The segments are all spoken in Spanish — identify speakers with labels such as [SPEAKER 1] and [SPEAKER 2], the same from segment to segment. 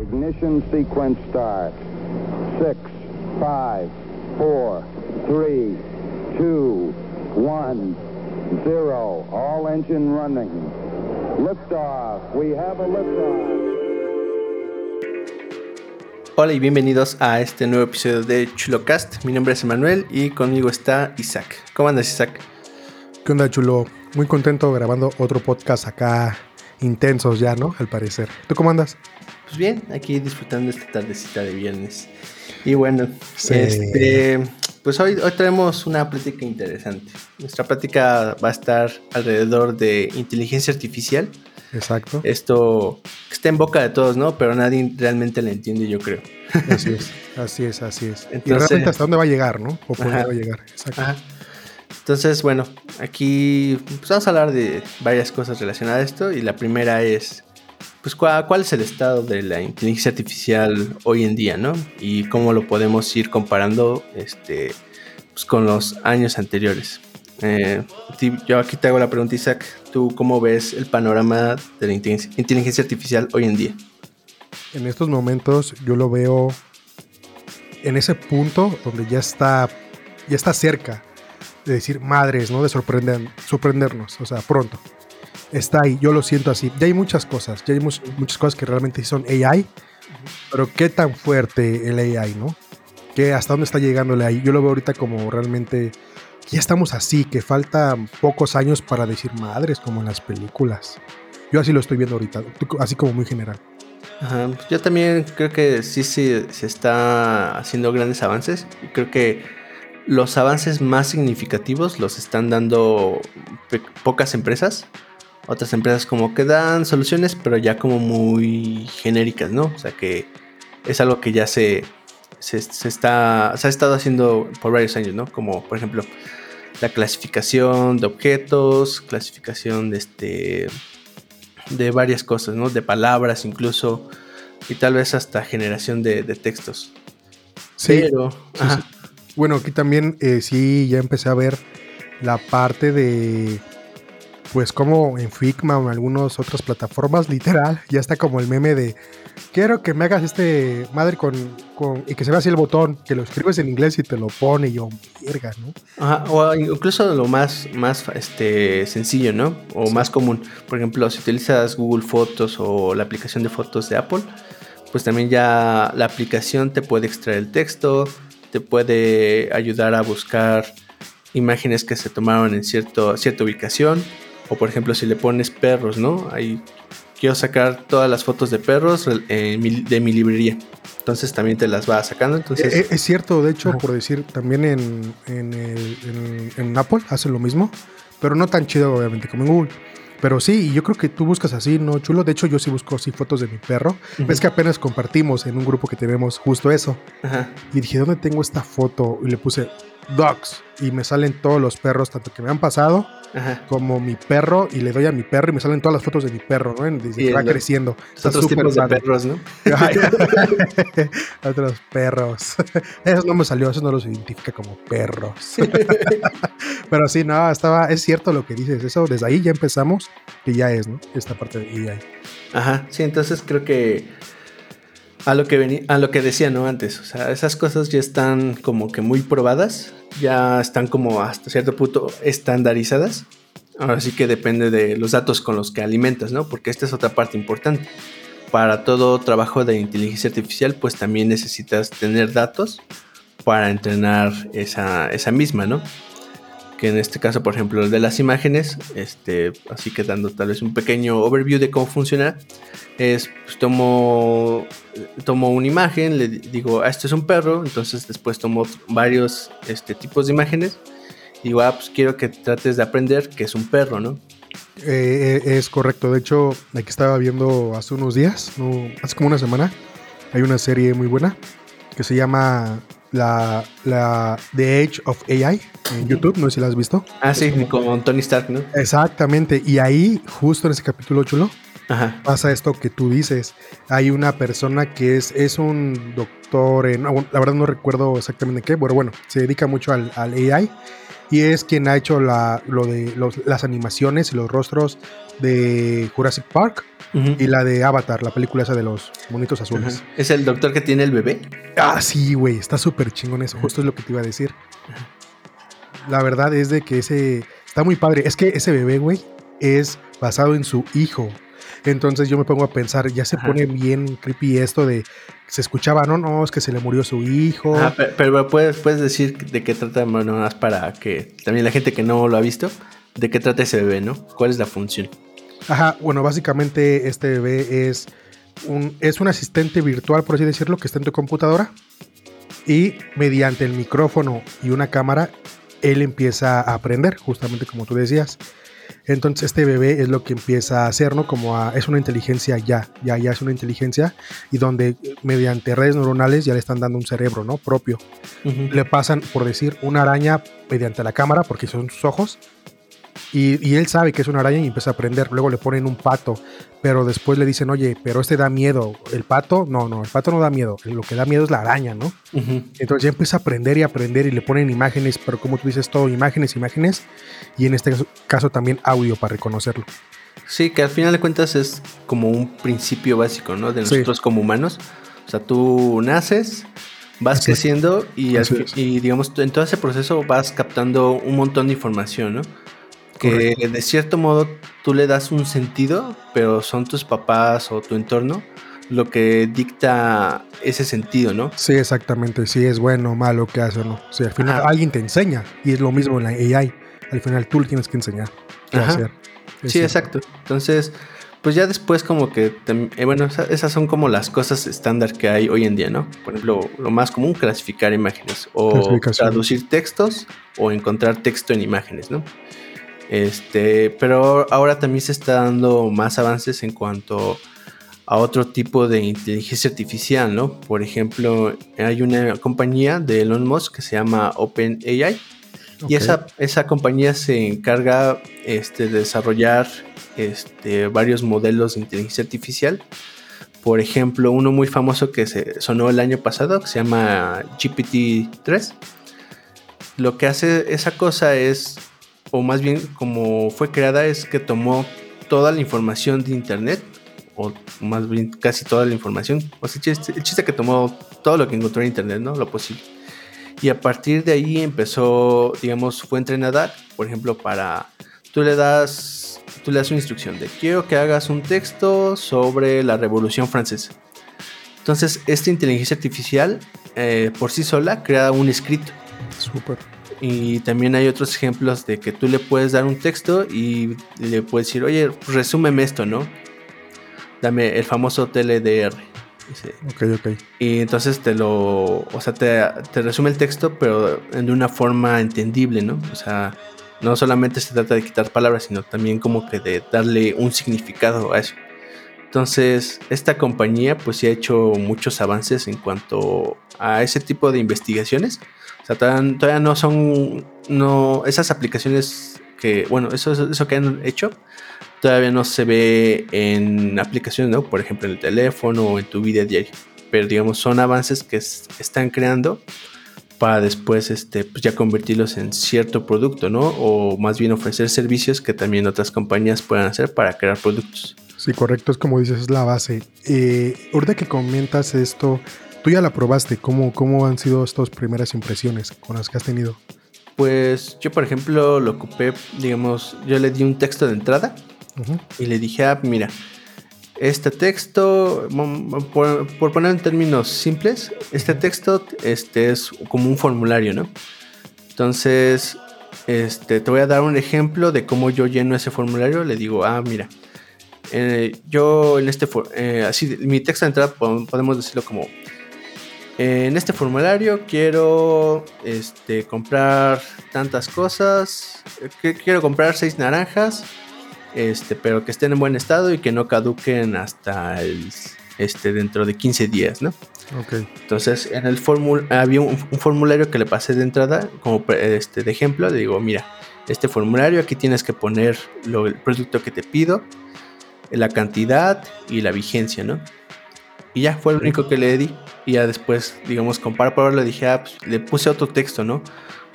[SPEAKER 1] Ignition sequence start. Six, five, four, three, two, one, zero. All engine running. Liftoff. We have a liftoff.
[SPEAKER 2] Hola y bienvenidos a este nuevo episodio de ChuloCast. Mi nombre es Emanuel y conmigo está Isaac. ¿Cómo andas, Isaac?
[SPEAKER 3] ¿Qué onda, chulo? Muy contento grabando otro podcast acá, intensos ya, ¿no? Al parecer. ¿Tú cómo andas?
[SPEAKER 2] Pues bien, aquí disfrutando esta tardecita de viernes. Y bueno, este, pues hoy, hoy traemos una plática interesante. Nuestra plática va a estar alrededor de inteligencia artificial.
[SPEAKER 3] Exacto.
[SPEAKER 2] Esto está en boca de todos, ¿no? Pero nadie realmente la entiende, yo creo.
[SPEAKER 3] Así es, así es, así es. y realmente hasta dónde va a llegar, ¿no? O por dónde va a llegar. Exacto. Ajá.
[SPEAKER 2] Entonces, bueno, aquí pues vamos a hablar de varias cosas relacionadas a esto y la primera es, pues, ¿cuál, es el estado de la inteligencia artificial hoy en día, ¿no? Y cómo lo podemos ir comparando este, pues, con los años anteriores. Eh, yo aquí te hago la pregunta, Isaac, ¿tú cómo ves el panorama de la inteligencia artificial hoy en día?
[SPEAKER 3] En estos momentos yo lo veo en ese punto donde ya está, ya está cerca de decir madres, ¿no? De sorprender, sorprendernos, o sea, pronto. Está ahí, yo lo siento así. Ya hay muchas cosas, ya hay muchas cosas que realmente son AI, pero qué tan fuerte el AI, ¿no? ¿Qué, hasta dónde está llegando el AI. Yo lo veo ahorita como realmente, ya estamos así, que faltan pocos años para decir madres, como en las películas. Yo así lo estoy viendo ahorita, así como muy general.
[SPEAKER 2] Ajá, yo también creo que sí, sí se está haciendo grandes avances. Creo que los avances más significativos los están dando pocas empresas. Otras empresas como que dan soluciones, pero ya como muy genéricas, ¿no? O sea que es algo que ya se, se, está, se ha estado haciendo por varios años, ¿no? Como por ejemplo la clasificación de objetos, clasificación de este de varias cosas, ¿no? De palabras incluso y tal vez hasta generación de, textos.
[SPEAKER 3] Sí, pero, bueno, aquí también eh, sí ya empecé a ver la parte de, pues como en Figma o en algunas otras plataformas, literal, ya está como el meme de, quiero que me hagas este madre con, con y que se vea así el botón, que lo escribes en inglés y te lo pone y yo, ¿no?
[SPEAKER 2] Ajá, o incluso lo más, más este, sencillo, ¿no? O más común. Por ejemplo, si utilizas Google Fotos o la aplicación de fotos de Apple, pues también ya la aplicación te puede extraer el texto, te puede ayudar a buscar imágenes que se tomaron en cierto, cierta ubicación. O por ejemplo, si le pones perros, ¿no? Ahí quiero sacar todas las fotos de perros de mi librería. Entonces también te las va sacando. Entonces...
[SPEAKER 3] Eh, es, cierto, de hecho, por decir, también en, en, en Apple hace lo mismo, pero no tan chido obviamente como en Google. Pero sí, yo creo que tú buscas así, ¿no, chulo? De hecho, yo sí busco así fotos de mi perro. Ves que apenas compartimos en un grupo que tenemos justo eso. Y dije, ¿dónde tengo esta foto? Y le puse dogs. Y me salen todos los perros, tanto que me han pasado como mi perro. Y le doy a mi perro y me salen todas las fotos de mi perro, ¿no? Desde que va creciendo.
[SPEAKER 2] Está otros tipos de perros, ¿no?
[SPEAKER 3] otros perros. Eso no me salió, eso no los identifica como perros. Pero sí, no, estaba, es cierto lo que dices. Eso, desde ahí ya empezamos, que ya es, ¿no? Esta parte de AI.
[SPEAKER 2] Ajá, sí, entonces creo que a lo que venía, a lo que decía, ¿no? Antes, o sea, esas cosas ya están como que muy probadas, ya están como hasta cierto punto estandarizadas. Ahora sí que depende de los datos con los que alimentas, ¿no? Porque esta es otra parte importante. Para todo trabajo de inteligencia artificial, pues también necesitas tener datos para entrenar esa, esa misma, ¿no? Que en este caso, por ejemplo, el de las imágenes, este, así que dando tal vez un pequeño overview de cómo funciona, es, pues, tomo, tomo una imagen, le digo, ah, este es un perro, entonces después tomo varios este, tipos de imágenes, digo, ah, pues quiero que trates de aprender que es un perro, ¿no?
[SPEAKER 3] Eh, eh, es correcto, de hecho, aquí estaba viendo hace unos días, hace como una semana, hay una serie muy buena que se llama la, la The Age of AI en YouTube, no sé si la has visto.
[SPEAKER 2] Ah, sí, con Tony Stark, ¿no?
[SPEAKER 3] Exactamente, y ahí, justo en ese capítulo chulo, pasa esto que tú dices. Hay una persona que es, es un doctor, en, la verdad no recuerdo exactamente qué, pero bueno, se dedica mucho al, al AI y es quien ha hecho la, lo de las animaciones y los rostros de Jurassic Park y la de Avatar, la película esa de los bonitos azules.
[SPEAKER 2] ¿Es el doctor que tiene el bebé?
[SPEAKER 3] Ah, sí, güey, está súper chingón eso, justo es lo que te iba a decir. La verdad es de que ese está muy padre, es que ese bebé, güey, es basado en su hijo. Entonces yo me pongo a pensar, ya se pone bien creepy esto de se escuchaba, no, no, es que se le murió su hijo.
[SPEAKER 2] pero, puedes, puedes decir de qué trata, más para que también la gente que no lo ha visto, de qué trata ese bebé, ¿no? ¿Cuál es la función?
[SPEAKER 3] Ajá, bueno, básicamente este bebé es un, es un asistente virtual, por así decirlo, que está en tu computadora y mediante el micrófono y una cámara, él empieza a aprender, justamente como tú decías. Entonces este bebé es lo que empieza a hacer, ¿no? Como es una inteligencia ya, ya, ya es una inteligencia y donde mediante redes neuronales ya le están dando un cerebro, ¿no? Propio. Le pasan, por decir, una araña mediante la cámara, porque son sus ojos, y, él sabe que es una araña y empieza a aprender. Luego le ponen un pato, pero después le dicen, oye, pero este da miedo. El pato, no, no, el pato no da miedo. Lo que da miedo es la araña, ¿no? Entonces ya empieza a aprender y aprender y le ponen imágenes, pero como tú dices, todo imágenes, imágenes. Y en este caso también audio para reconocerlo.
[SPEAKER 2] Sí, que al final de cuentas es como un principio básico, ¿no? De nosotros como humanos. O sea, tú naces, vas creciendo y, y, digamos, en todo ese proceso vas captando un montón de información, ¿no? Que de cierto modo tú le das un sentido, pero son tus papás o tu entorno lo que dicta ese sentido, ¿no?
[SPEAKER 3] Sí, exactamente. Si es bueno o malo que hace o no. Si al final alguien te enseña y es lo mismo en la AI. Al final tú le tienes que enseñar qué hacer.
[SPEAKER 2] sí, exacto. Entonces, pues ya después como que, eh, bueno, esas son como las cosas estándar que hay hoy en día, ¿no? Por ejemplo, lo más común, clasificar imágenes o traducir textos o encontrar texto en imágenes, ¿no? Este, pero ahora también se está dando más avances en cuanto a otro tipo de inteligencia artificial, ¿no? Por ejemplo, hay una compañía de Elon Musk que se llama OpenAI. Y esa, esa compañía se encarga este, de desarrollar este, varios modelos de inteligencia artificial. Por ejemplo, uno muy famoso que se sonó el año pasado, que se llama GPT-3. Lo que hace esa cosa es o más bien como fue creada, es que tomó toda la información de Internet, o más bien casi toda la información. O sea, el chiste, que tomó todo lo que encontró en Internet, ¿no? Lo posible. Y a partir de ahí empezó, digamos, fue entrenada, por ejemplo, para, tú le das, tú le das una instrucción de quiero que hagas un texto sobre la Revolución Francesa. Entonces, esta inteligencia artificial eh, por sí sola crea un escrito.
[SPEAKER 3] Súper.
[SPEAKER 2] Y también hay otros ejemplos de que tú le puedes dar un texto y le puedes decir, oye, resúmeme esto, ¿no? Dame el famoso TLDR.
[SPEAKER 3] Ok, ok.
[SPEAKER 2] Y entonces te lo, o sea, te, te, resume el texto, pero de una forma entendible, ¿no? O sea, no solamente se trata de quitar palabras, sino también como que de darle un significado a eso. Entonces, esta compañía pues sí ha hecho muchos avances en cuanto a ese tipo de investigaciones o sea, todavía, no son, no, esas aplicaciones que, bueno, eso, eso que han hecho, todavía no se ve en aplicaciones, ¿no? Por ejemplo, en el teléfono o en tu vida diaria. Pero digamos, son avances que están creando para después este, pues ya convertirlos en cierto producto, ¿no? O más bien ofrecer servicios que también otras compañías puedan hacer para crear productos.
[SPEAKER 3] Sí, correcto, es como dices, es la base. Eh, ahorita que comentas esto, Tú ya la probaste, ¿cómo, cómo han sido estas primeras impresiones con las que has tenido?
[SPEAKER 2] Pues yo, por ejemplo, lo ocupé, digamos, yo le di un texto de entrada y le dije, ah, mira, este texto, por, poner en términos simples, este texto este, es como un formulario, ¿no? Entonces, este, te voy a dar un ejemplo de cómo yo lleno ese formulario. Le digo, ah, mira, eh, yo en este, eh, así, mi texto de entrada podemos decirlo como, en este formulario quiero este, comprar tantas cosas. Quiero comprar seis naranjas, este, pero que estén en buen estado y que no caduquen hasta el, este, dentro de 15 días, ¿no?
[SPEAKER 3] Ok.
[SPEAKER 2] Entonces, en el formulario había un, formulario que le pasé de entrada como este, de ejemplo. Le digo, mira, este formulario aquí tienes que poner el producto que te pido, la cantidad y la vigencia, ¿no? Y ya fue lo único que le di. Y ya después, digamos, con para le dije, ah, pues, le puse otro texto, ¿no?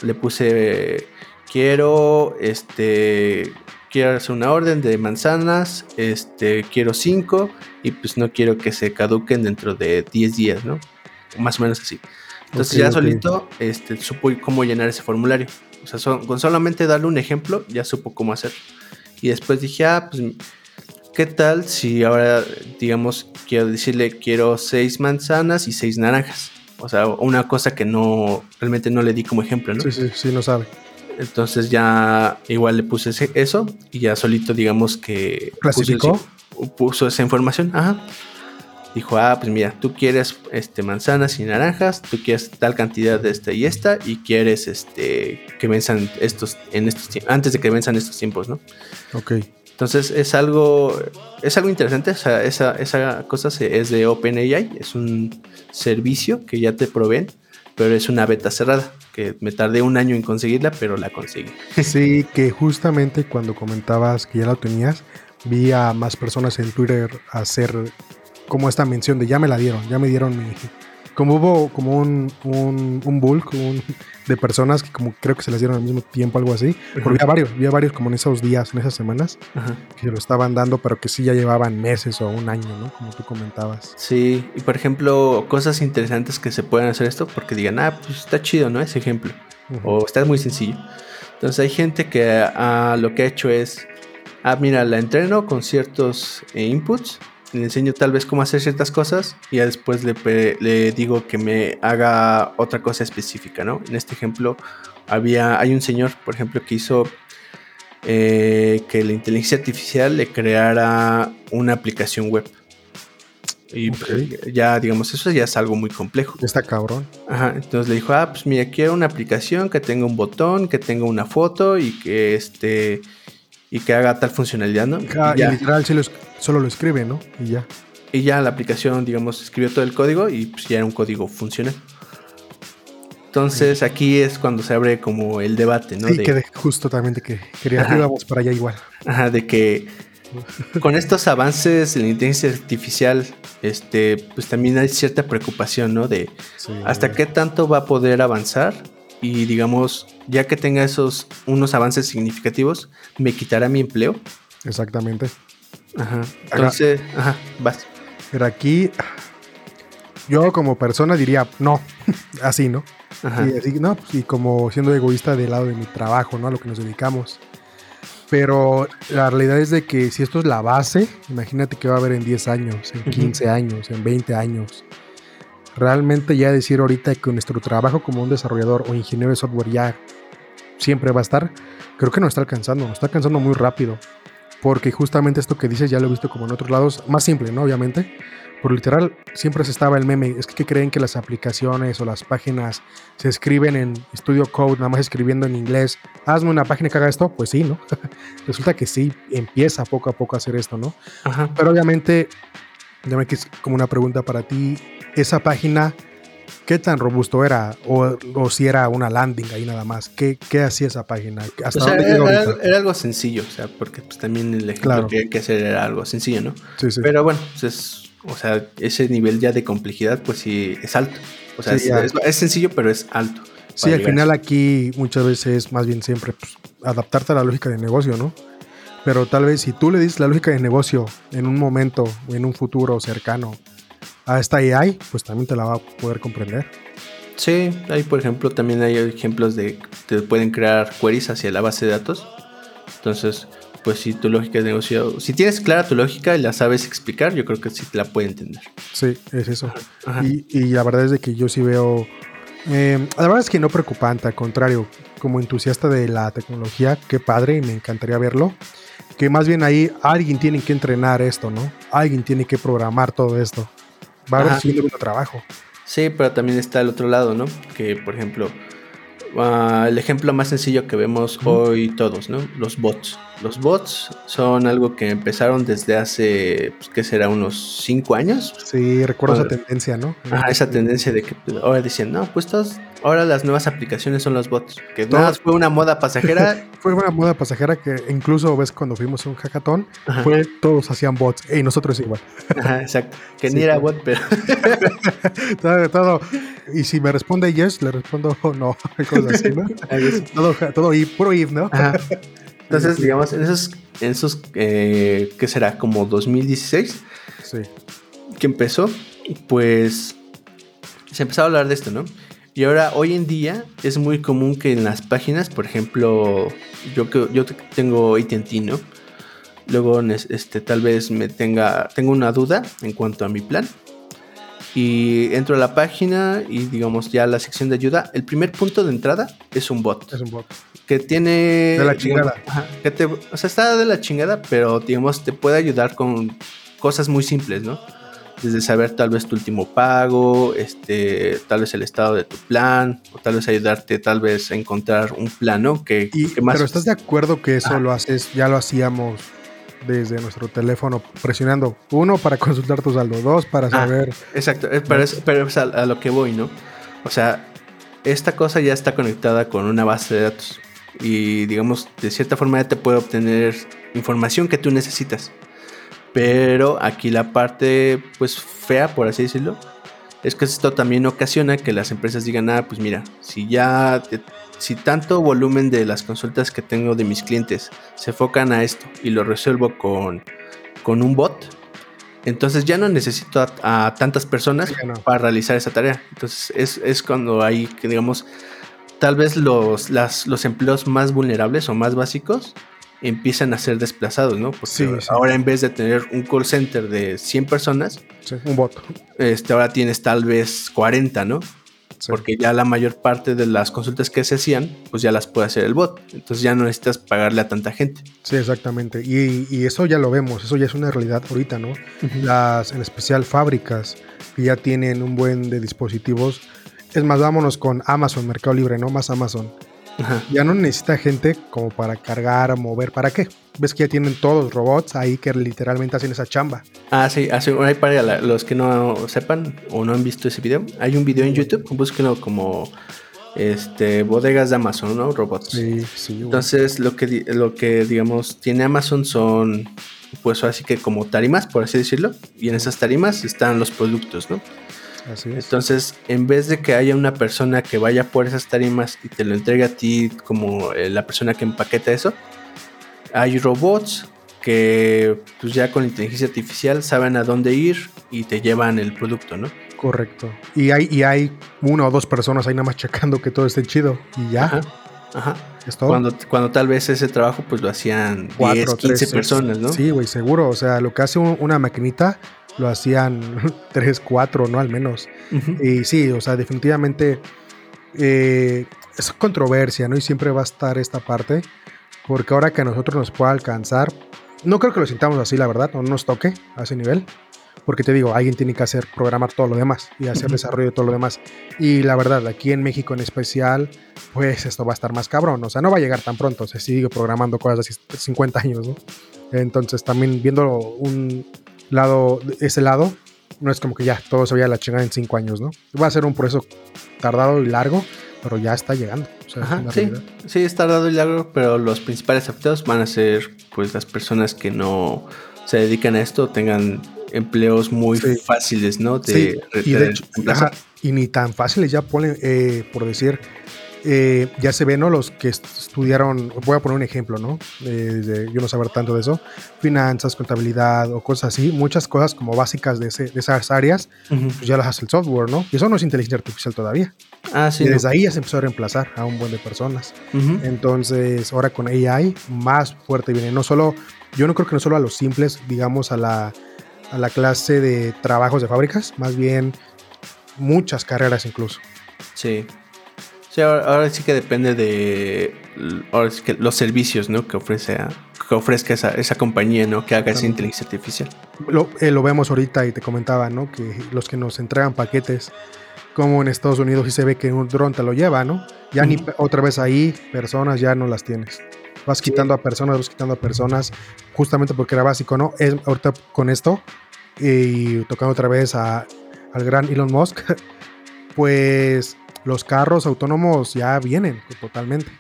[SPEAKER 2] Le puse, quiero, este, quiero hacer una orden de manzanas, este, quiero cinco y pues no quiero que se caduquen dentro de 10 días, ¿no? Más o menos así. Entonces ya solito este, supo cómo llenar ese formulario. O sea, con solamente darle un ejemplo, ya supo cómo hacer. Y después dije, ah, pues, ¿qué tal si ahora, digamos, quiero decirle, quiero seis manzanas y seis naranjas? O sea, una cosa que no, realmente no le di como ejemplo, ¿no?
[SPEAKER 3] Sí, sí, sí, no sabe.
[SPEAKER 2] Entonces ya igual le puse ese- eso y ya solito, digamos que...
[SPEAKER 3] ¿Clasificó?
[SPEAKER 2] Puso esa información, ajá. Dijo, ah, pues mira, tú quieres este, manzanas y naranjas, tú quieres tal cantidad de esta y esta, y quieres este, que venzan estos, en estos antes de que venzan estos tiempos, ¿no?
[SPEAKER 3] Ok.
[SPEAKER 2] Entonces es algo, es algo interesante, o sea, esa, esa cosa se- es de OpenAI, es un servicio que ya te proveen, pero es una beta cerrada, que me tardé un año en conseguirla, pero la conseguí.
[SPEAKER 3] Sí, que justamente cuando comentabas que ya lo tenías, vi a más personas en Twitter hacer como esta mención de ya me la dieron, ya me dieron mi... Como hubo como un, un, un bulk un- de personas que como creo que se las dieron al mismo tiempo, algo así. Pero había varios, había varios como en esos días, en esas semanas,
[SPEAKER 2] Ajá.
[SPEAKER 3] que se lo estaban dando, pero que sí ya llevaban meses o un año, ¿no? Como tú comentabas.
[SPEAKER 2] Sí, y por ejemplo, cosas interesantes que se pueden hacer esto, porque digan, ah, pues está chido, ¿no? Ese ejemplo.
[SPEAKER 3] Ujú.
[SPEAKER 2] o está muy sencillo. Entonces hay gente que ah, lo que ha hecho es, ah, mira, la entreno con ciertos eh, inputs, le enseño tal vez cómo hacer ciertas cosas y ya después le, le digo que me haga otra cosa específica, ¿no? En este ejemplo, había, hay un señor, por ejemplo, que hizo eh, que la inteligencia artificial le creara una aplicación web. Y pues, ya, digamos, eso ya es algo muy complejo.
[SPEAKER 3] Está cabrón.
[SPEAKER 2] Ajá, entonces le dijo, ah, pues mira, quiero una aplicación que tenga un botón, que tenga una foto y que este y que haga tal funcionalidad, ¿no?
[SPEAKER 3] Ah,
[SPEAKER 2] y,
[SPEAKER 3] y literal sí lo solo lo escribe, ¿no? Y ya.
[SPEAKER 2] y ya la aplicación, digamos, escribió todo el código y pues ya era un código funcional. Entonces aquí es cuando se abre como el debate, ¿no?
[SPEAKER 3] sí,
[SPEAKER 2] De-
[SPEAKER 3] que de- justamente que quería, íbamos para allá igual.
[SPEAKER 2] Ajá, de que con estos avances en la inteligencia artificial, este, pues también hay cierta preocupación, ¿no? De
[SPEAKER 3] Sí.
[SPEAKER 2] hasta qué tanto va a poder avanzar y digamos, ya que tenga esos unos avances significativos, me quitará mi empleo.
[SPEAKER 3] Exactamente.
[SPEAKER 2] Ajá. Entonces, ajá, vas.
[SPEAKER 3] Pero aquí, yo como persona diría, no, así, ¿no?
[SPEAKER 2] Ajá.
[SPEAKER 3] Y así, no, pues, y como siendo egoísta del lado de mi trabajo, ¿no? A lo que nos dedicamos. Pero la realidad es de que si esto es la base, imagínate que va a haber en 10 años, en
[SPEAKER 2] Ujú.
[SPEAKER 3] 15 años, en 20 años. Realmente ya decir ahorita que nuestro trabajo como un desarrollador o ingeniero de software ya siempre va a estar, creo que nos está alcanzando, nos está alcanzando muy rápido. Porque justamente esto que dices ya lo he visto como en otros lados, más simple, ¿no? Obviamente. Por literal, siempre se estaba el meme. Es que ¿qué creen que las aplicaciones o las páginas se escriben en Studio Code, nada más escribiendo en inglés. Hazme una página que haga esto. Pues sí, ¿no? Resulta que sí, empieza poco a poco a hacer esto, ¿no?
[SPEAKER 2] Ajá.
[SPEAKER 3] Pero obviamente, déjame que es como una pregunta para ti. Esa página, ¿qué tan robusto era? O, o si era una landing ahí nada más. ¿Qué, qué hacía esa página? ¿Hasta
[SPEAKER 2] O sea,
[SPEAKER 3] dónde
[SPEAKER 2] era, era- era algo sencillo, o sea, porque pues también el ejemplo
[SPEAKER 3] Claro.
[SPEAKER 2] que hay que hacer era algo sencillo, ¿no?
[SPEAKER 3] Sí, sí.
[SPEAKER 2] Pero bueno, pues es, o sea, ese nivel ya de complejidad, pues sí, es alto. O sea,
[SPEAKER 3] Sí,
[SPEAKER 2] es, es- es sencillo, pero es alto.
[SPEAKER 3] Sí, al final aquí muchas veces, más bien siempre, pues, adaptarte a la lógica de negocio, ¿no? Pero tal vez si tú le dices la lógica de negocio en un momento, en un futuro cercano a esta AI, pues también te la va a poder comprender.
[SPEAKER 2] Sí, hay por ejemplo también hay ejemplos de que te pueden crear queries hacia la base de datos. Entonces, pues si tu lógica de negocio, si tienes clara tu lógica y la sabes explicar, yo creo que sí te la puede entender.
[SPEAKER 3] Sí, es eso. Y la verdad es de que yo sí veo... eh, la verdad es que no preocupante, al contrario, como entusiasta de la tecnología, qué padre y me encantaría verlo. Que más bien ahí alguien tiene que entrenar esto, ¿no? Alguien tiene que programar todo esto. Va a haber
[SPEAKER 2] Ajá.
[SPEAKER 3] un trabajo.
[SPEAKER 2] Sí, pero también está el otro lado, ¿no? Que por ejemplo, ah, el ejemplo más sencillo que vemos hoy todos, ¿no? Los bots. Los bots son algo que empezaron desde hace, pues, ¿qué será? Unos 5 años.
[SPEAKER 3] Sí, recuerdo esa tendencia, ¿no?
[SPEAKER 2] Ajá, esa tendencia de que ahora dicen, no, pues todos, ahora las nuevas aplicaciones son los bots. Que
[SPEAKER 3] Todo-
[SPEAKER 2] nada, fue una moda pasajera.
[SPEAKER 3] Fue una moda pasajera que incluso ves cuando fuimos a un hackathon,
[SPEAKER 2] Ajá,
[SPEAKER 3] fue todos hacían bots y nosotros igual.
[SPEAKER 2] ajá, exacto. Que
[SPEAKER 3] Sí,
[SPEAKER 2] ni era bot, pero.
[SPEAKER 3] todo, todo, Y si me responde yes, le respondo no. Cosas así, ¿no? todo, todo puro if, ¿no?
[SPEAKER 2] Entonces, digamos, en esos, en esos eh, ¿qué será? Como 2016.
[SPEAKER 3] Sí.
[SPEAKER 2] Que empezó, pues se empezó a hablar de esto, ¿no? Y ahora, hoy en día, es muy común que en las páginas, por ejemplo, yo, yo tengo ATT, ¿no? Luego, este, tal vez me tenga, tengo una duda en cuanto a mi plan. Y entro a la página y digamos ya la sección de ayuda. El primer punto de entrada es un bot.
[SPEAKER 3] Es un bot.
[SPEAKER 2] Que tiene...
[SPEAKER 3] De la chingada.
[SPEAKER 2] que te, o sea, está de la chingada, pero digamos te puede ayudar con cosas muy simples, ¿no? Desde saber tal vez tu último pago, este, tal vez el estado de tu plan, o tal vez ayudarte tal vez a encontrar un plano que,
[SPEAKER 3] más... Pero ¿estás de acuerdo que eso lo haces, ya lo hacíamos desde nuestro teléfono presionando uno para consultar tu saldo, dos para ah, saber...
[SPEAKER 2] exacto, pero, es, pero es a, lo que voy, ¿no? O sea, esta cosa ya está conectada con una base de datos y digamos, de cierta forma ya te puede obtener información que tú necesitas. Pero aquí la parte, pues fea, por así decirlo, es que esto también ocasiona que las empresas digan, ah, pues mira, si ya, si tanto volumen de las consultas que tengo de mis clientes se enfocan a esto y lo resuelvo con, con un bot, entonces ya no necesito a, tantas personas para realizar esa tarea. Entonces es, es cuando hay, digamos, tal vez los, las, los empleos más vulnerables o más básicos empiezan a ser desplazados, ¿no? Porque ahora en vez de tener un call center de 100 personas,
[SPEAKER 3] un bot.
[SPEAKER 2] Este, ahora tienes tal vez 40, ¿no? Porque ya la mayor parte de las consultas que se hacían, pues ya las puede hacer el bot. Entonces ya no necesitas pagarle a tanta gente.
[SPEAKER 3] Sí, exactamente. Y, eso ya lo vemos, eso ya es una realidad ahorita, ¿no? Las, en especial fábricas que ya tienen un buen de dispositivos. Es más, vámonos con Amazon, Mercado Libre, ¿no? Más Amazon ya no necesita gente como para cargar, mover. ¿Para qué? Ves que ya tienen todos robots ahí que literalmente hacen esa chamba.
[SPEAKER 2] Ah, sí, hace, para los que no sepan o no han visto ese video, hay un video en YouTube, búsquenlo como este bodegas de Amazon, ¿no? Robots.
[SPEAKER 3] Sí, sí.
[SPEAKER 2] Entonces, lo que lo que digamos tiene Amazon son pues así que como tarimas, por así decirlo, y en esas tarimas están los productos, ¿no? Entonces, en vez de que haya una persona que vaya por esas tarimas y te lo entregue a ti como eh, la persona que empaqueta eso, hay robots que pues ya con inteligencia artificial saben a dónde ir y te llevan el producto, ¿no?
[SPEAKER 3] Correcto. Y hay, y hay una o dos personas ahí nada más checando que todo esté chido y ya.
[SPEAKER 2] Ajá. Cuando, cuando tal vez ese trabajo pues lo hacían 10, 15 personas, ¿no?
[SPEAKER 3] Sí, güey, seguro. O sea, lo que hace una maquinita lo hacían tres, cuatro, ¿no? Al menos. Y sí, o sea, definitivamente eh, es controversia, ¿no? Y siempre va a estar esta parte, porque ahora que a nosotros nos pueda alcanzar, no creo que lo sintamos así, la verdad, no nos toque a ese nivel. Porque te digo, alguien tiene que hacer, programar todo lo demás y hacer desarrollo de todo lo demás. Y la verdad, aquí en México en especial, pues esto va a estar más cabrón. O sea, no va a llegar tan pronto. Se sigue programando cosas de 50 años, ¿no? Entonces, también viendo un, lado, ese lado, no es como que ya todo se vaya a la chingada en cinco años, ¿no? Va a ser un proceso tardado y largo, pero ya está llegando.
[SPEAKER 2] sí, sí, es tardado y largo, pero los principales afectados van a ser pues las personas que no se dedican a esto, tengan empleos muy fáciles, ¿no?
[SPEAKER 3] De, y, y ni tan fáciles ya ponen, eh, por decir, eh, ya se ve, ¿no? Los que estudiaron, voy a poner un ejemplo, ¿no? yo no saber tanto de eso, finanzas, contabilidad o cosas así, muchas cosas como básicas de, esas áreas, pues ya las hace el software, ¿no? Y eso no es inteligencia artificial todavía.
[SPEAKER 2] Ah, sí.
[SPEAKER 3] Y desde ahí ya se empezó a reemplazar a un buen de personas. Entonces, ahora con AI, más fuerte viene. No solo, yo no creo que no solo a los simples, digamos, a la, a la clase de trabajos de fábricas, más bien muchas carreras incluso.
[SPEAKER 2] Sí. Sí, ahora, sí que depende de ahora sí que los servicios ¿no? que, ofrece que ofrezca esa, esa compañía ¿no? que haga esa inteligencia artificial.
[SPEAKER 3] Lo, eh, lo, vemos ahorita y te comentaba ¿no? que los que nos entregan paquetes, como en Estados Unidos y se ve que un dron te lo lleva, ¿no? Ya ni otra vez ahí, personas ya no las tienes. Vas quitando a personas, vas quitando a personas, justamente porque era básico, ¿no? Es, ahorita con esto, y tocando otra vez a, al gran Elon Musk, pues los carros autónomos ya vienen totalmente.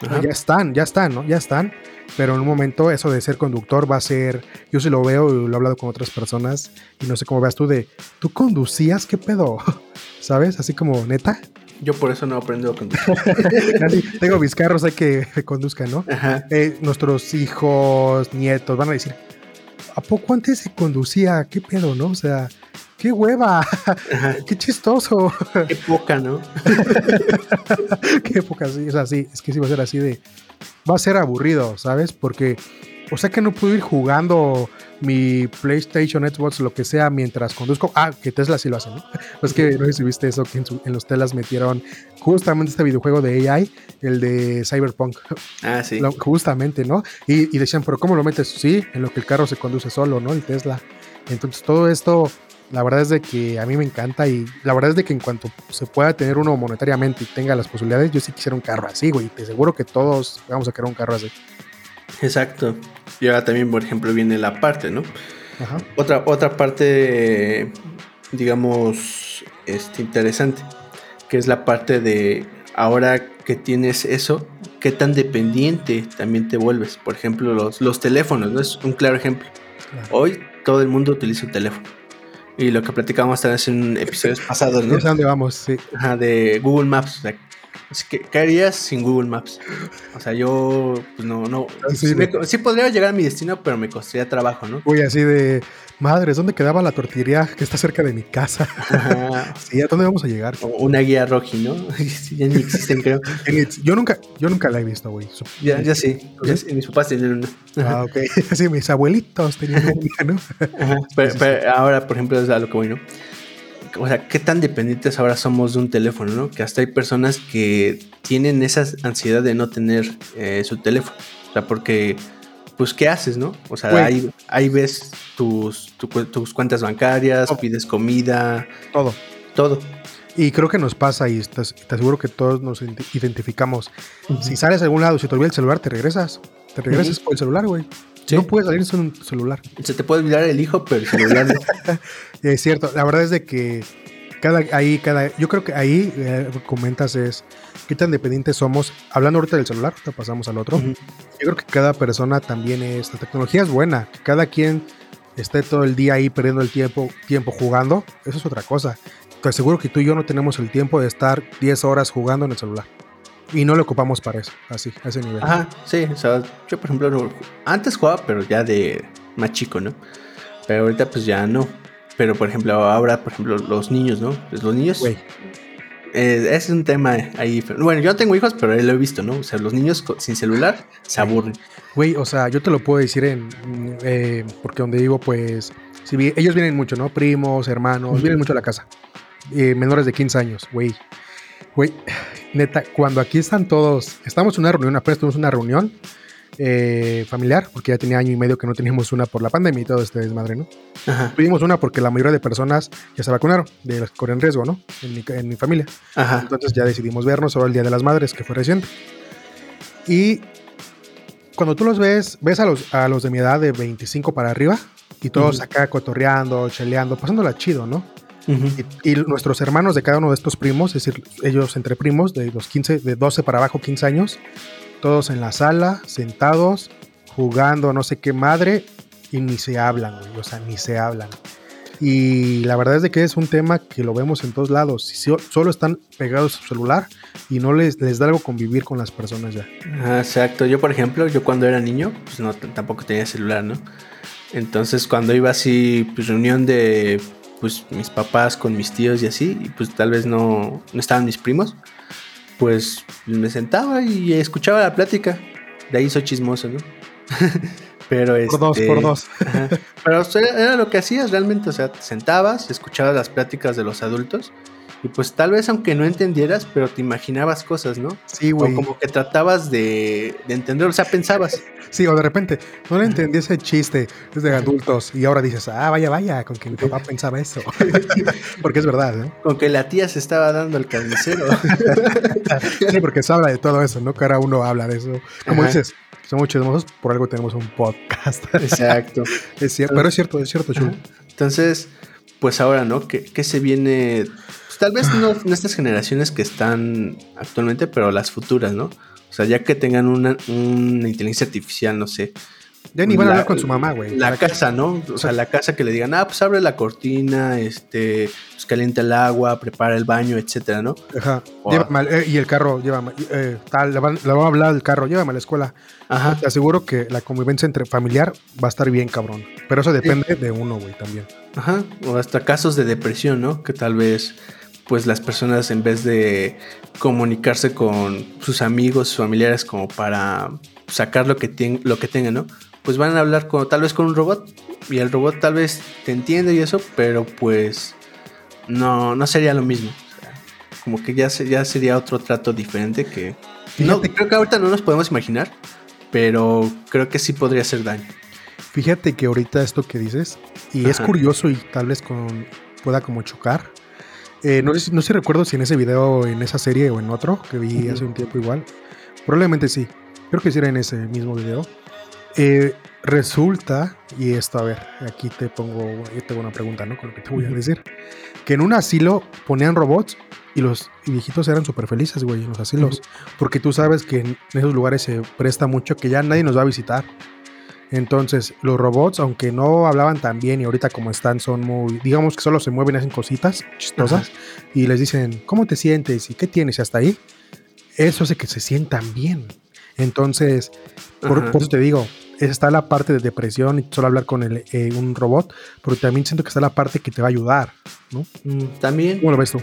[SPEAKER 3] Ajá. Ya están, ya están, ¿no? Ya están. Pero en un momento eso de ser conductor va a ser, yo sí lo veo lo he hablado con otras personas y no sé cómo veas tú de, ¿tú conducías? ¿Qué pedo? ¿Sabes? Así como neta.
[SPEAKER 2] Yo por eso no aprendo a conducir.
[SPEAKER 3] Tengo mis carros, hay que, conduzcan, ¿no? Eh, nuestros hijos, nietos van a decir, ¿a poco antes se conducía? ¿Qué pedo, no? O sea, qué hueva, qué chistoso.
[SPEAKER 2] Qué poca, ¿no?
[SPEAKER 3] qué poca, sí, o sea, sí, es que sí va a ser así de, va a ser aburrido, ¿sabes? Porque, o sea que no puedo ir jugando mi PlayStation, Xbox, lo que sea, mientras conduzco. Ah, que Tesla sí lo hace, ¿no? Pues que no sé si viste eso, que en, su, en, los Teslas metieron justamente este videojuego de AI, el de Cyberpunk.
[SPEAKER 2] Ah, sí.
[SPEAKER 3] Lo, justamente, ¿no? Y, y, decían, pero ¿cómo lo metes? Sí, en lo que el carro se conduce solo, ¿no? El Tesla. Entonces todo esto, la verdad es de que a mí me encanta y la verdad es de que en cuanto se pueda tener uno monetariamente y tenga las posibilidades, yo sí quisiera un carro así, güey. Te aseguro que todos vamos a querer un carro así.
[SPEAKER 2] Exacto. Y ahora también, por ejemplo, viene la parte, ¿no? Ajá. Otra, otra parte, digamos, este, interesante, que es la parte de ahora que tienes eso, qué tan dependiente también te vuelves. Por ejemplo, los, los teléfonos, ¿no? Es un claro ejemplo. Claro. Hoy todo el mundo utiliza un teléfono. Y lo que platicábamos también en episodios pasados, ¿no?
[SPEAKER 3] Es dónde vamos, sí.
[SPEAKER 2] Ajá, de Google Maps. ¿Qué, ¿Qué, harías sin Google Maps? O sea, yo, pues no, no. Sí, sí, me, sí, podría llegar a mi destino, pero me costaría trabajo, ¿no?
[SPEAKER 3] Uy, así de, madres, ¿dónde quedaba la tortillería que está cerca de mi casa? Ajá. sí, ¿a dónde vamos a llegar?
[SPEAKER 2] O una guía roji, ¿no? ya ni existen, creo.
[SPEAKER 3] yo nunca, yo nunca la he visto, güey.
[SPEAKER 2] Ya, ya sí. Ya, mis papás tienen una.
[SPEAKER 3] Ah, ok. Sí, mis abuelitos tenían una, ¿no?
[SPEAKER 2] Ajá. Pero, pero ahora, por ejemplo, es a lo que voy, ¿no? O sea, qué tan dependientes ahora somos de un teléfono, ¿no? Que hasta hay personas que tienen esa ansiedad de no tener eh, su teléfono. O sea, porque, pues, ¿qué haces, no? O sea, ahí, ahí, ves tus, tu, tus cuentas bancarias, pides comida.
[SPEAKER 3] Todo.
[SPEAKER 2] Todo.
[SPEAKER 3] Y creo que nos pasa y te, te aseguro que todos nos identificamos. Uh -huh. Si sales a algún lado, si te olvida el celular, te regresas. Te regresas uh -huh. por el celular, güey. Sí. No puedes salir sin un celular.
[SPEAKER 2] Se te puede olvidar el hijo, pero el celular no.
[SPEAKER 3] es cierto, la verdad es de que cada ahí, cada, yo creo que ahí eh, comentas es qué tan dependientes somos. Hablando ahorita del celular, te pasamos al otro. Uh -huh. Yo creo que cada persona también es, la tecnología es buena, que cada quien esté todo el día ahí perdiendo el tiempo, tiempo jugando, eso es otra cosa. Te aseguro que tú y yo no tenemos el tiempo de estar 10 horas jugando en el celular. Y no lo ocupamos para eso, así, a ese nivel.
[SPEAKER 2] Ajá, sí, o sea, yo por ejemplo, antes jugaba, pero ya de más chico, ¿no? Pero ahorita pues ya no. Pero por ejemplo, ahora, por ejemplo, los niños, ¿no? Pues los niños...
[SPEAKER 3] Güey.
[SPEAKER 2] Eh, es un tema ahí. Bueno, yo no tengo hijos, pero lo he visto, ¿no? O sea, los niños sin celular se aburren.
[SPEAKER 3] Güey, o sea, yo te lo puedo decir en. Eh, porque donde vivo, pues. Si vi, ellos vienen mucho, ¿no? Primos, hermanos, uh -huh. vienen mucho a la casa. Eh, menores de 15 años, güey. Güey, neta, cuando aquí están todos. Estamos en una reunión, apenas tuvimos una reunión eh, familiar, porque ya tenía año y medio que no teníamos una por la pandemia y todo este desmadre, ¿no? Ajá. Tuvimos una porque la mayoría de personas ya se vacunaron, de las que corren riesgo, ¿no? En mi, en mi familia.
[SPEAKER 2] Ajá.
[SPEAKER 3] Entonces ya decidimos vernos sobre el Día de las Madres, que fue reciente. Y cuando tú los ves, ves a los, a los de mi edad de 25 para arriba, y todos uh -huh. acá cotorreando, cheleando, pasándola chido, ¿no? Uh -huh. y, y, nuestros hermanos de cada uno de estos primos, es decir, ellos entre primos, de los 15, de 12 para abajo, 15 años, todos en la sala, sentados, jugando no sé qué madre, y ni se hablan, güey, o sea, ni se hablan. Y la verdad es de que es un tema que lo vemos en todos lados. Si solo están pegados a su celular y no les, les da algo convivir con las personas ya.
[SPEAKER 2] Ah, exacto. Yo, por ejemplo, yo cuando era niño, pues no, tampoco tenía celular, ¿no? Entonces, cuando iba así, pues reunión de pues mis papás con mis tíos y así, y pues tal vez no, no estaban mis primos, pues me sentaba y escuchaba la plática. De ahí soy chismoso, ¿no? Pero
[SPEAKER 3] por
[SPEAKER 2] este,
[SPEAKER 3] dos, por dos.
[SPEAKER 2] Ajá. Pero era lo que hacías realmente, o sea, te sentabas, escuchabas las pláticas de los adultos y pues tal vez aunque no entendieras, pero te imaginabas cosas, ¿no?
[SPEAKER 3] Sí, güey.
[SPEAKER 2] O como que tratabas de, de, entender, o sea, pensabas.
[SPEAKER 3] Sí, o de repente, no le entendí ese chiste desde adultos y ahora dices, ah, vaya, vaya, con que mi papá pensaba eso. porque es verdad, ¿no?
[SPEAKER 2] Con que la tía se estaba dando el carnicero.
[SPEAKER 3] sí, porque se habla de todo eso, ¿no? Cada uno habla de eso. Como Ajá. dices, somos chismosos, por algo tenemos un podcast.
[SPEAKER 2] Exacto.
[SPEAKER 3] es cierto, pero es cierto, es cierto, Chulo.
[SPEAKER 2] Entonces, pues ahora, ¿no? ¿Qué, qué se viene? Pues, tal vez no en estas generaciones que están actualmente, pero las futuras, ¿no? O sea, ya que tengan una, una inteligencia artificial, no sé,
[SPEAKER 3] ya ni van a hablar con su mamá, güey.
[SPEAKER 2] La casa, ¿no? O sea, la casa que le digan, ah, pues abre la cortina, este, pues calienta el agua, prepara el baño, etcétera, ¿no?
[SPEAKER 3] Ajá. Eh, y el carro, llévame, eh, tal, le van, a hablar del carro, llévame a la escuela. Ajá. Te aseguro que la convivencia entre familiar va a estar bien, cabrón. Pero eso depende de uno, güey, también.
[SPEAKER 2] Ajá. O hasta casos de depresión, ¿no? Que tal vez pues las personas en vez de comunicarse con sus amigos, sus familiares como para sacar lo que, lo que tengan, ¿no? pues van a hablar con, tal vez con un robot y el robot tal vez te entiende y eso, pero pues no, no sería lo mismo. como que ya, ya sería otro trato diferente que... No, creo que ahorita no nos podemos imaginar, pero creo que sí podría hacer daño.
[SPEAKER 3] Fíjate que ahorita esto que dices, y es curioso y tal vez con, pueda como chocar. Eh, no, sé, no sé si recuerdo si en ese video, en esa serie o en otro que vi hace un tiempo igual. Probablemente sí. Creo que sí era en ese mismo video. Eh, resulta, y esto, a ver, aquí te pongo, yo tengo una pregunta, ¿no? Con lo que te voy a decir. Que en un asilo ponían robots y los viejitos eran súper felices, güey, en los asilos. Porque tú sabes que en esos lugares se presta mucho que ya nadie nos va a visitar. Entonces, los robots, aunque no hablaban tan bien y ahorita como están, son muy, digamos que solo se mueven, hacen cositas chistosas y les dicen, ¿cómo te sientes? ¿Y qué tienes? hasta ahí, eso hace que se sientan bien. Entonces, por, eso te digo, está la parte de depresión y solo hablar con el, eh, un robot, pero también siento que está la parte que te va a ayudar, ¿no?
[SPEAKER 2] Mm, también.
[SPEAKER 3] ¿Cómo lo ves tú?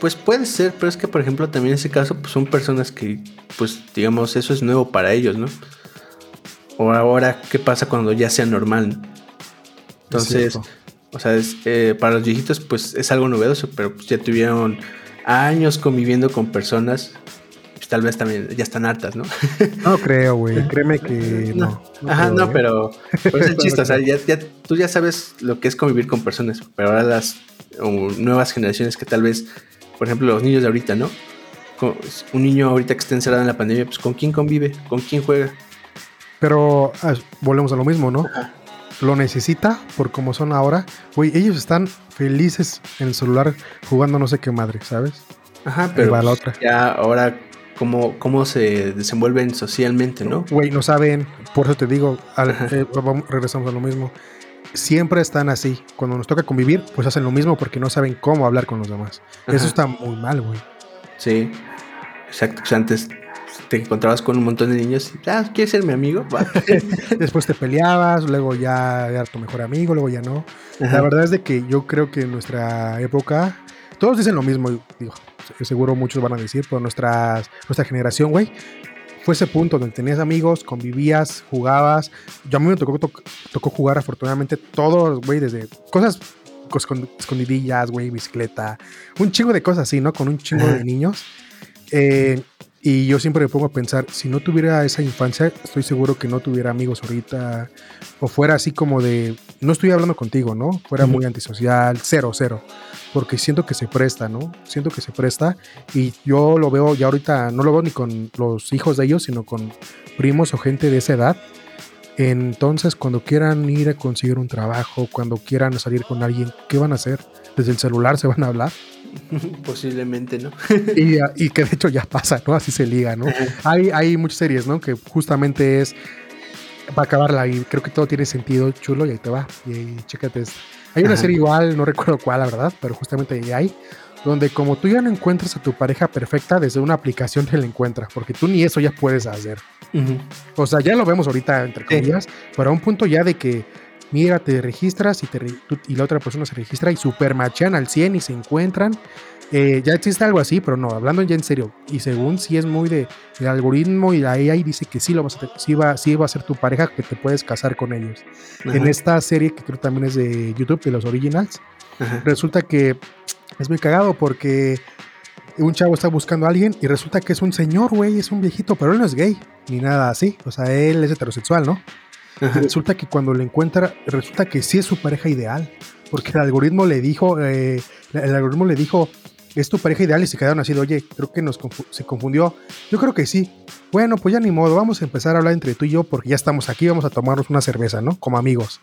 [SPEAKER 2] Pues puede ser, pero es que, por ejemplo, también en ese caso, pues son personas que, pues, digamos, eso es nuevo para ellos, ¿no? O ahora, ¿qué pasa cuando ya sea normal? Entonces, o sea, eh, para los viejitos, pues es algo novedoso, pero pues ya tuvieron años conviviendo con personas tal vez también ya están hartas, ¿no?
[SPEAKER 3] No creo, güey. Créeme que no.
[SPEAKER 2] Ajá, no, pero, pero, es el chiste. o sea, ya, tú ya sabes lo que es convivir con personas, pero ahora las nuevas generaciones que tal vez, por ejemplo, los niños de ahorita, ¿no? Un niño ahorita que está encerrado en la pandemia, pues ¿con quién convive? ¿Con quién juega?
[SPEAKER 3] Pero ah, volvemos a lo mismo, ¿no? Lo necesita por como son ahora. Güey, ellos están felices en el celular jugando no sé qué madre, ¿sabes?
[SPEAKER 2] Ajá, pero la otra. ya ahora cómo, se desenvuelven socialmente, ¿no?
[SPEAKER 3] Güey, no saben, por eso te digo, eh, regresamos a lo mismo. Siempre están así. Cuando nos toca convivir, pues hacen lo mismo porque no saben cómo hablar con los demás. Eso está muy mal, güey.
[SPEAKER 2] Sí, exacto. Pues antes te encontrabas con un montón de niños y, ah, ¿quieres ser mi amigo?
[SPEAKER 3] Después te peleabas, luego ya era tu mejor amigo, luego ya no. La verdad es de que yo creo que en nuestra época, todos dicen lo mismo, digo, seguro muchos van a decir, pero nuestra, nuestra generación, güey, fue ese punto donde tenías amigos, convivías, jugabas. Yo a mí me tocó, tocó jugar afortunadamente todos, güey, desde cosas escondidillas, güey, bicicleta, un chingo de cosas así, ¿no? Con un chingo de niños. Eh, y yo siempre me pongo a pensar, si no tuviera esa infancia, estoy seguro que no tuviera amigos ahorita, o fuera así como de, no estoy hablando contigo, ¿no? Fuera muy antisocial, cero, cero, porque siento que se presta, ¿no? Siento que se presta y yo lo veo ya ahorita, no lo veo ni con los hijos de ellos, sino con primos o gente de esa edad. Entonces, cuando quieran ir a conseguir un trabajo, cuando quieran salir con alguien, ¿qué van a hacer? Desde el celular se van a hablar
[SPEAKER 2] Posiblemente, ¿no?
[SPEAKER 3] y, que de hecho ya pasa, ¿no? Así se liga, ¿no? hay, hay muchas series, ¿no? Que justamente es para acabarla y creo que todo tiene sentido chulo y ahí te va. Y ahí, chécate Hay una serie igual, no recuerdo cuál, la verdad, pero justamente ahí hay, donde como tú ya no encuentras a tu pareja perfecta, desde una aplicación te la encuentras, porque tú ni eso ya puedes hacer. O sea, ya lo vemos ahorita, entre comillas, pero a un punto ya de que mira, te registras y, te, y la otra persona se registra y supermachan al 100 y se encuentran. Eh, ya existe algo así, pero no, hablando ya en serio. Y según si es muy de, algoritmo y la AI dice que sí, lo vas a, sí, va, sí va a ser tu pareja, que te puedes casar con ellos. En esta serie, que creo también es de YouTube, de los originals, resulta que es muy cagado porque un chavo está buscando a alguien y resulta que es un señor, güey, es un viejito, pero él no es gay, ni nada así. O sea, él es heterosexual, ¿no? Resulta que cuando lo encuentra, resulta que sí es su pareja ideal. Porque el algoritmo le dijo, eh, el algoritmo le dijo, es tu pareja ideal y se quedaron así de, oye, creo que nos se confundió. Yo creo que sí. Bueno, pues ya ni modo, vamos a empezar a hablar entre tú y yo porque ya estamos aquí, vamos a tomarnos una cerveza, ¿no? Como amigos.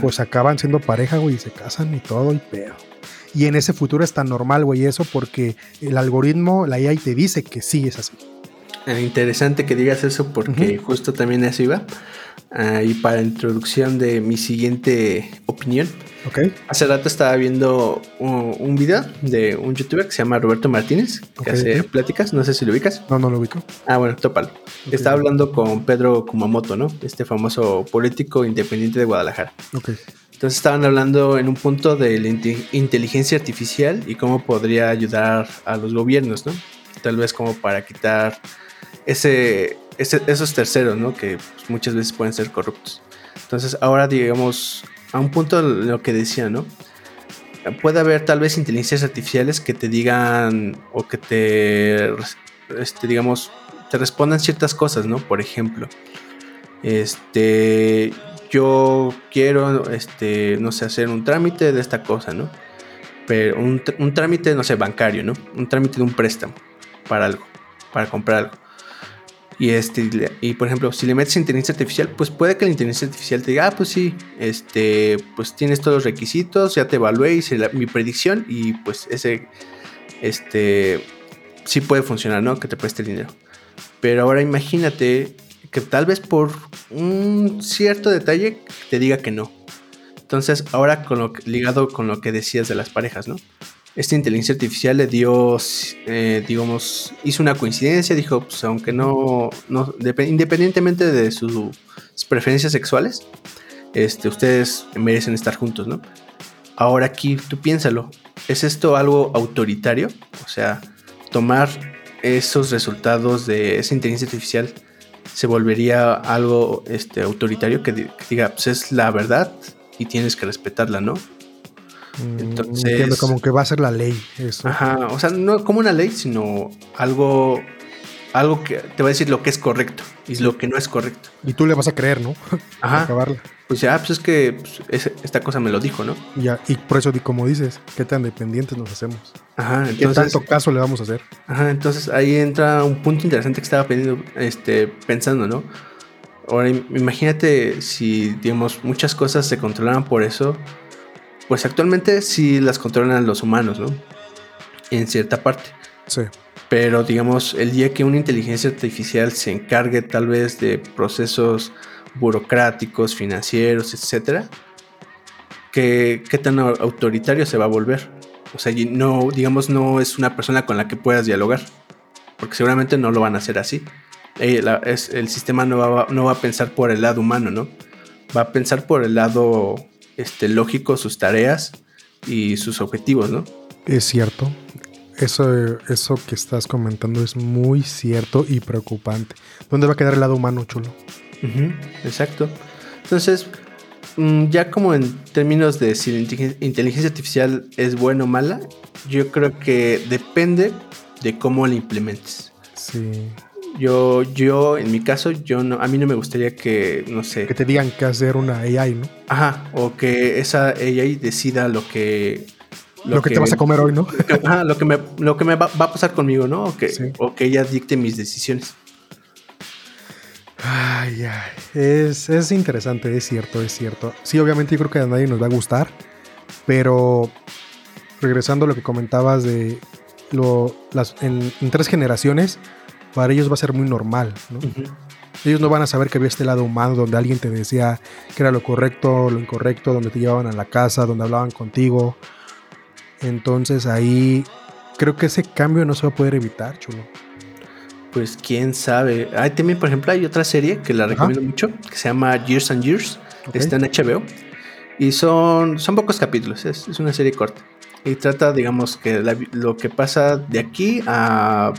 [SPEAKER 3] Pues acaban siendo pareja, güey, y se casan y todo y pedo. Y en ese futuro es tan normal, güey, eso porque el algoritmo, la AI te dice que sí es así.
[SPEAKER 2] eh, interesante que digas eso porque justo también eso iba. Ah, y para introducción de mi siguiente opinión.
[SPEAKER 3] Ok.
[SPEAKER 2] Hace rato estaba viendo un, un video de un youtuber que se llama Roberto Martínez, que hace pláticas, no sé si lo ubicas.
[SPEAKER 3] No, no lo ubico.
[SPEAKER 2] Ah, bueno, tópalo. Estaba hablando con Pedro Kumamoto, ¿no? Este famoso político independiente de Guadalajara.
[SPEAKER 3] Ok.
[SPEAKER 2] Entonces estaban hablando en un punto de la inte- inteligencia artificial y cómo podría ayudar a los gobiernos, ¿no? Tal vez como para quitar ese, esos terceros, ¿no? Que pues, muchas veces pueden ser corruptos. Entonces ahora digamos a un punto lo que decía, ¿no? Puede haber tal vez inteligencias artificiales que te digan o que te, este, digamos, te respondan ciertas cosas, ¿no? Por ejemplo, este, yo quiero, este, no sé, hacer un trámite de esta cosa, ¿no? Pero un, un trámite, no sé, bancario, ¿no? Un trámite de un préstamo para algo, para comprar algo. Y, este, y por ejemplo, si le metes inteligencia artificial, pues puede que la inteligencia artificial te diga, ah, pues sí, este, pues tienes todos los requisitos, ya te evalué, hice mi predicción y pues ese, este, sí puede funcionar, ¿no? Que te preste dinero. Pero ahora imagínate que tal vez por un cierto detalle te diga que no. Entonces, ahora con lo ligado con lo que decías de las parejas, ¿no? Esta inteligencia artificial le dio, eh, digamos, hizo una coincidencia, dijo, pues aunque no, no dep- independientemente de sus preferencias sexuales, este, ustedes merecen estar juntos, ¿no? Ahora aquí tú piénsalo, ¿es esto algo autoritario? O sea, tomar esos resultados de esa inteligencia artificial se volvería algo este, autoritario que, que diga, pues es la verdad y tienes que respetarla, ¿no?
[SPEAKER 3] Mm,
[SPEAKER 2] Entonces-
[SPEAKER 3] Entiendo como que va a ser la ley eso.
[SPEAKER 2] Ajá, o sea, no como una ley, sino algo, algo que te va a decir lo que es correcto y lo que no es correcto.
[SPEAKER 3] Y tú le vas a creer, ¿no?
[SPEAKER 2] Ajá.
[SPEAKER 3] Acabarla.
[SPEAKER 2] Pues ya, pues es que pues, esta cosa me lo dijo, ¿no?
[SPEAKER 3] Ya, y por eso, como dices, qué tan dependientes nos hacemos.
[SPEAKER 2] Ajá,
[SPEAKER 3] ¿Qué
[SPEAKER 2] entonces,
[SPEAKER 3] tanto caso le vamos a hacer?
[SPEAKER 2] ajá, entonces ahí entra un punto interesante que estaba pensando, este, pensando, ¿no? Ahora im- imagínate si, digamos, muchas cosas se controlaran por eso, pues actualmente sí las controlan los humanos, ¿no? En cierta parte.
[SPEAKER 3] Sí.
[SPEAKER 2] Pero digamos, el día que una inteligencia artificial se encargue tal vez de procesos burocráticos, financieros, etcétera, ¿qué, qué tan au- autoritario se va a volver? O sea, no, digamos, no es una persona con la que puedas dialogar, porque seguramente no lo van a hacer así. Eh, la- es- el sistema no va, no va a pensar por el lado humano, ¿no? Va a pensar por el lado este, lógico, sus tareas y sus objetivos, ¿no?
[SPEAKER 3] Es cierto. Eso, eso que estás comentando es muy cierto y preocupante. ¿Dónde va a quedar el lado humano, chulo?
[SPEAKER 2] Exacto. Entonces, mm, ya como en términos de si la inteligen- inteligencia artificial es buena o mala, yo creo que depende de cómo la implementes.
[SPEAKER 3] Sí.
[SPEAKER 2] Yo, yo, en mi caso, yo no, a mí no me gustaría que, no sé,
[SPEAKER 3] Que te digan qué hacer una AI, ¿no?
[SPEAKER 2] ajá, o que esa AI decida lo que,
[SPEAKER 3] Lo, que, te vas a comer hoy, ¿no?
[SPEAKER 2] ajá, lo que me, lo que me va, va a pasar conmigo, ¿no? O que,
[SPEAKER 3] Sí.
[SPEAKER 2] o que ella dicte mis decisiones.
[SPEAKER 3] Ay, ay. Es, es interesante, es cierto, es cierto. Sí, obviamente yo creo que a nadie nos va a gustar, pero regresando a lo que comentabas de lo, las, en, en tres generaciones, para ellos va a ser muy normal. Ellos no van a saber que había este lado humano donde alguien te decía que era lo correcto, lo incorrecto, donde te llevaban a la casa, donde hablaban contigo. Entonces ahí creo que ese cambio no se va a poder evitar, chulo.
[SPEAKER 2] Pues quién sabe. Hay también, por ejemplo, hay otra serie que la
[SPEAKER 3] Ajá.
[SPEAKER 2] recomiendo mucho, que se llama Years and Years.
[SPEAKER 3] Ok.
[SPEAKER 2] Está en HBO. Y son, son pocos capítulos, es, es una serie corta. Y trata, digamos, que la lo que pasa de aquí a,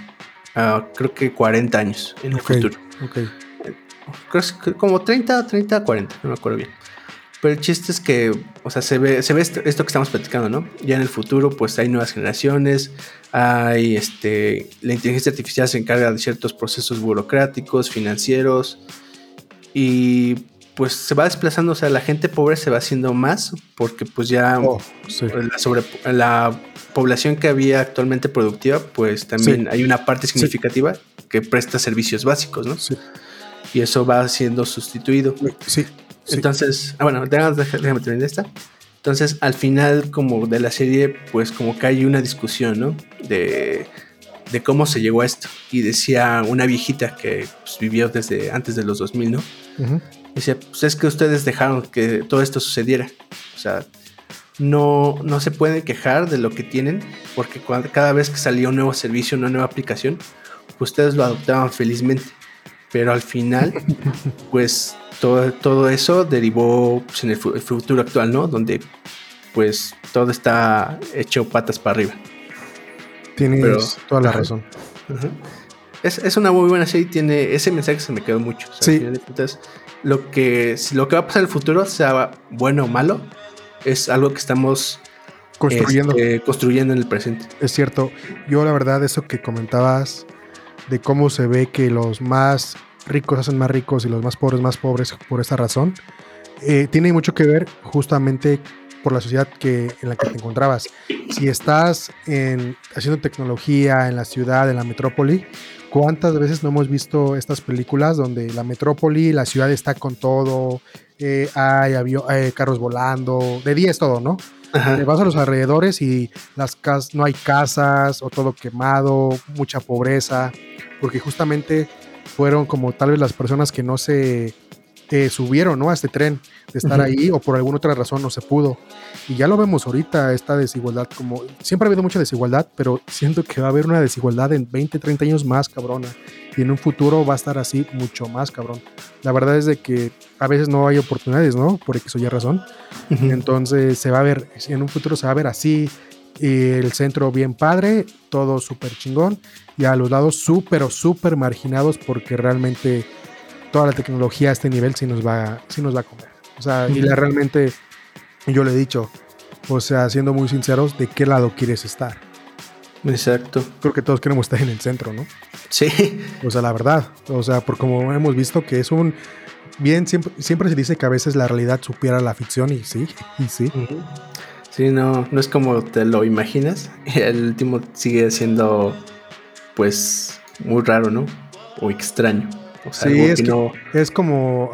[SPEAKER 2] a creo que 40 años en el
[SPEAKER 3] Ok.
[SPEAKER 2] futuro.
[SPEAKER 3] Ok.
[SPEAKER 2] Creo que como 30, 30, 40, no me acuerdo bien. Pero el chiste es que, o sea, se ve, se ve esto, esto que estamos platicando, ¿no? Ya en el futuro, pues hay nuevas generaciones, hay este, la inteligencia artificial se encarga de ciertos procesos burocráticos, financieros, y pues se va desplazando, o sea, la gente pobre se va haciendo más, porque pues ya
[SPEAKER 3] Oh, sí.
[SPEAKER 2] la, sobre, la población que había actualmente productiva, pues también
[SPEAKER 3] Sí.
[SPEAKER 2] hay una parte significativa que presta servicios básicos, ¿no?
[SPEAKER 3] Sí.
[SPEAKER 2] y eso va siendo sustituido.
[SPEAKER 3] Sí.
[SPEAKER 2] Entonces, ah, bueno, déjame, terminar esta. Entonces, al final, como de la serie, pues como que hay una discusión, ¿no? De, de cómo se llegó a esto. Y decía una viejita que pues, vivió desde antes de los 2000, ¿no? Dice, pues es que ustedes dejaron que todo esto sucediera. O sea, no, no se pueden quejar de lo que tienen, porque cada vez que salía un nuevo servicio, una nueva aplicación, ustedes lo adoptaban felizmente. Pero al final, pues todo, todo eso derivó pues, en el, futuro actual, ¿no? Donde pues todo está hecho patas para arriba.
[SPEAKER 3] Tienes toda la razón.
[SPEAKER 2] es, una muy buena serie, tiene ese mensaje se me quedó mucho.
[SPEAKER 3] sí.
[SPEAKER 2] lo que, lo que va a pasar en el futuro, sea bueno o malo, es algo que estamos
[SPEAKER 3] construyendo.
[SPEAKER 2] Este, construyendo en el presente.
[SPEAKER 3] Es cierto. Yo la verdad, eso que comentabas de cómo se ve que los más ricos hacen más ricos y los más pobres más pobres por esa razón, eh, tiene mucho que ver justamente por la sociedad que, en la que te encontrabas. Si estás en, haciendo tecnología en la ciudad, en la metrópoli, ¿cuántas veces no hemos visto estas películas donde la metrópoli, la ciudad está con todo, eh, hay eh, carros volando, de día es todo, ¿no? Te vas a los alrededores y las casas, no hay casas o todo quemado, mucha pobreza, porque justamente fueron como tal vez las personas que no se eh, subieron ¿no? a este tren de estar ahí o por alguna otra razón no se pudo. Y ya lo vemos ahorita, esta desigualdad, como siempre ha habido mucha desigualdad, pero siento que va a haber una desigualdad en 20, 30 años más cabrona. Y en un futuro va a estar así mucho más cabrón. La verdad es de que a veces no hay oportunidades, ¿no? Por eso ya razón. Entonces se va a ver, en un futuro se va a ver así, el centro bien padre, todo súper chingón, y a los lados súper o súper marginados porque realmente toda la tecnología a este nivel sí nos va, sí nos va a comer. O sea, y la, realmente yo le he dicho, o sea, siendo muy sinceros, ¿de qué lado quieres estar?
[SPEAKER 2] Exacto.
[SPEAKER 3] Creo que todos queremos estar en el centro, ¿no?
[SPEAKER 2] Sí.
[SPEAKER 3] O sea, la verdad. O sea, por como hemos visto que es un... Bien, siempre, siempre se dice que a veces la realidad supiera la ficción y sí, y sí.
[SPEAKER 2] Sí, no, no es como te lo imaginas. El último sigue siendo, pues, muy raro, ¿no? O extraño. O
[SPEAKER 3] sea, sí, es, que es como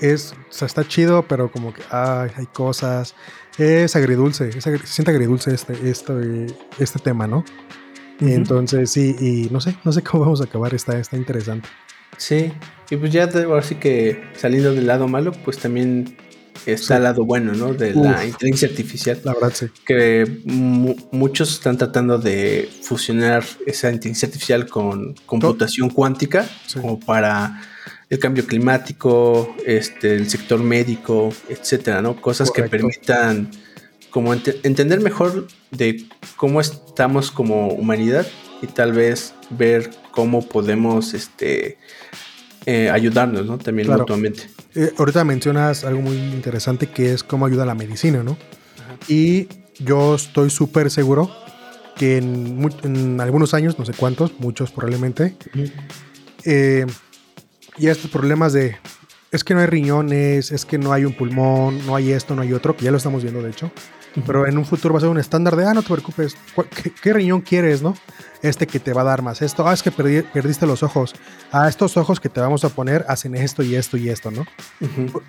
[SPEAKER 3] es, o sea, está chido, pero como que hay cosas. Es agridulce, se siente agridulce este, este, este tema, ¿no? Entonces, sí, y no sé, no sé cómo vamos a acabar, está, está interesante.
[SPEAKER 2] Sí, y pues ya ahora sí que saliendo del lado malo, pues también está el lado bueno, ¿no? De la inteligencia artificial.
[SPEAKER 3] La verdad, sí.
[SPEAKER 2] Que muchos están tratando de fusionar esa inteligencia artificial con computación cuántica, como para el cambio climático, este, el sector médico, etcétera, ¿no? Cosas que permitan como entender mejor de cómo estamos como humanidad y tal vez ver cómo podemos este, eh, ayudarnos, ¿no? También mutuamente.
[SPEAKER 3] Eh, ahorita mencionas algo muy interesante que es cómo ayuda la medicina, ¿no? Y yo estoy súper seguro que en, algunos años, no sé cuántos, muchos probablemente, y estos problemas de es que no hay riñones, es que no hay un pulmón, no hay esto, no hay otro, que ya lo estamos viendo de hecho. Pero en un futuro va a ser un estándar de, ah, no te preocupes, ¿qué, riñón quieres, no? Este que te va a dar más esto, ah, es que perdiste los ojos, ah, estos ojos que te vamos a poner hacen esto y esto y esto, ¿no?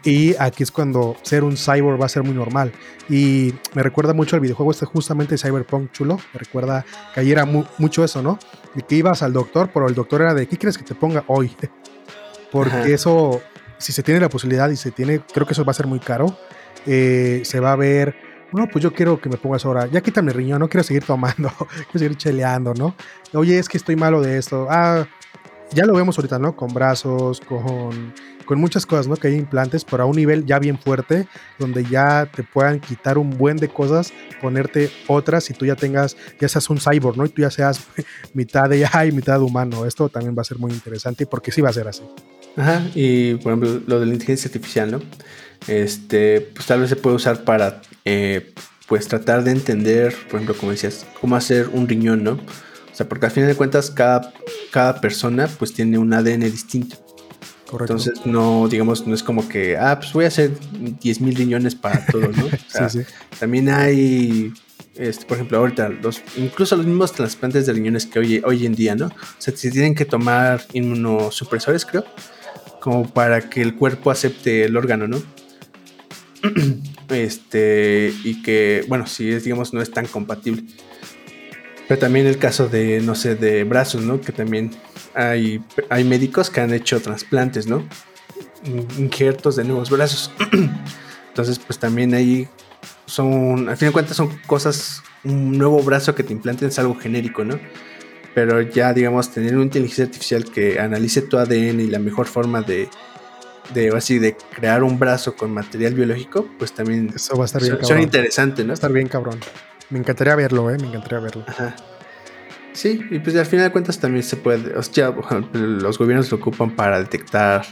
[SPEAKER 3] Y aquí es cuando ser un cyborg va a ser muy normal. Y me recuerda mucho el videojuego este justamente Cyberpunk chulo, me recuerda que ayer era mucho eso, ¿no? Y que ibas al doctor, pero el doctor era de, ¿qué quieres que te ponga hoy? porque eso, si se tiene la posibilidad y se tiene, creo que eso va a ser muy caro, eh, se va a ver, no, pues yo quiero que me pongas ahora, ya quítame el riñón, no quiero seguir tomando, quiero seguir cheleando, ¿no? Oye, es que estoy malo de esto, ah, ya lo vemos ahorita, ¿no? Con brazos, con, con muchas cosas, ¿no? Que hay implantes, pero a un nivel ya bien fuerte, donde ya te puedan quitar un buen de cosas, ponerte otras y tú ya tengas, ya seas un cyborg, ¿no? Y tú ya seas mitad de y mitad humano. Esto también va a ser muy interesante porque sí va a ser así.
[SPEAKER 2] Ajá, y por ejemplo, lo de la inteligencia artificial, ¿no? Este, pues tal vez se puede usar para, eh, pues tratar de entender, por ejemplo, como decías, cómo hacer un riñón, ¿no? O sea, porque al final de cuentas, cada, cada persona, pues tiene un ADN distinto. Correcto. Entonces, no, digamos, no es como que, ah, pues voy a hacer 10.000 riñones para todos, ¿no? sí, sí. También hay este, por ejemplo, ahorita, los, incluso los mismos trasplantes de riñones que hoy, hoy en día, ¿no? O sea, se tienen que tomar inmunosupresores, creo, como para que el cuerpo acepte el órgano, ¿no? este, y que, bueno, si es, digamos, no es tan compatible. Pero también el caso de, no sé, de brazos, ¿no? Que también hay, hay médicos que han hecho trasplantes, ¿no? Injertos de nuevos brazos. Entonces, pues también ahí son, al fin de cuentas, son cosas, un nuevo brazo que te implanten es algo genérico, ¿no? Pero ya, digamos, tener una inteligencia artificial que analice tu ADN y la mejor forma de, de así de crear un brazo con material biológico, pues también
[SPEAKER 3] Eso va a estar bien
[SPEAKER 2] son, son interesantes, ¿no?
[SPEAKER 3] Va a estar bien cabrón. Me encantaría verlo, ¿eh? Me encantaría verlo.
[SPEAKER 2] Ajá. Sí, y pues al final de cuentas también se puede, o sea, los gobiernos lo ocupan para detectar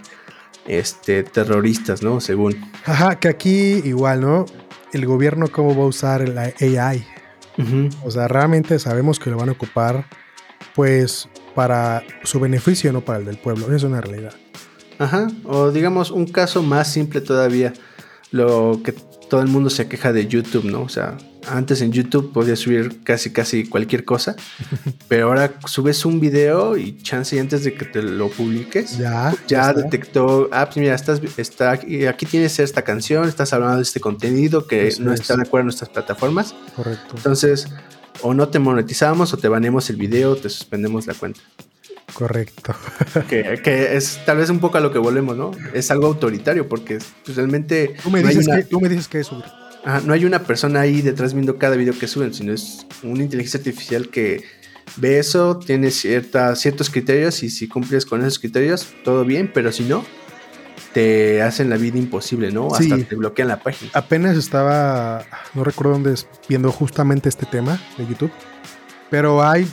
[SPEAKER 2] este terroristas, ¿no? Según.
[SPEAKER 3] Ajá, que aquí igual, ¿no? El gobierno cómo va a usar la AI. O sea, realmente sabemos que lo van a ocupar, pues, para su beneficio, no para el del pueblo. Es una realidad.
[SPEAKER 2] Ajá, o digamos un caso más simple todavía, lo que todo el mundo se queja de YouTube, ¿no? O sea, antes en YouTube podías subir casi casi cualquier cosa, pero ahora subes un video y chance y antes de que te lo publiques,
[SPEAKER 3] Ya,
[SPEAKER 2] ya detectó, ah, pues mira, estás, está aquí, tienes esta canción, estás hablando de este contenido que
[SPEAKER 3] Eso
[SPEAKER 2] no
[SPEAKER 3] es.
[SPEAKER 2] está de acuerdo en nuestras plataformas,
[SPEAKER 3] Correcto.
[SPEAKER 2] entonces o no te monetizamos o te banemos el video, te suspendemos la cuenta.
[SPEAKER 3] Correcto.
[SPEAKER 2] que, que es tal vez un poco a lo que volvemos, ¿no? Es algo autoritario porque pues, realmente
[SPEAKER 3] Tú me
[SPEAKER 2] no, hay
[SPEAKER 3] dices
[SPEAKER 2] una,
[SPEAKER 3] que, tú me dices que es
[SPEAKER 2] ajá, no hay una persona ahí detrás viendo cada video que suben, sino es una inteligencia artificial que ve eso, tiene cierta, ciertos criterios y si cumples con esos criterios, todo bien, pero si no, te hacen la vida imposible, ¿no?
[SPEAKER 3] Sí.
[SPEAKER 2] Hasta te bloquean la página.
[SPEAKER 3] Apenas estaba, no recuerdo dónde es, viendo justamente este tema de YouTube, pero hay,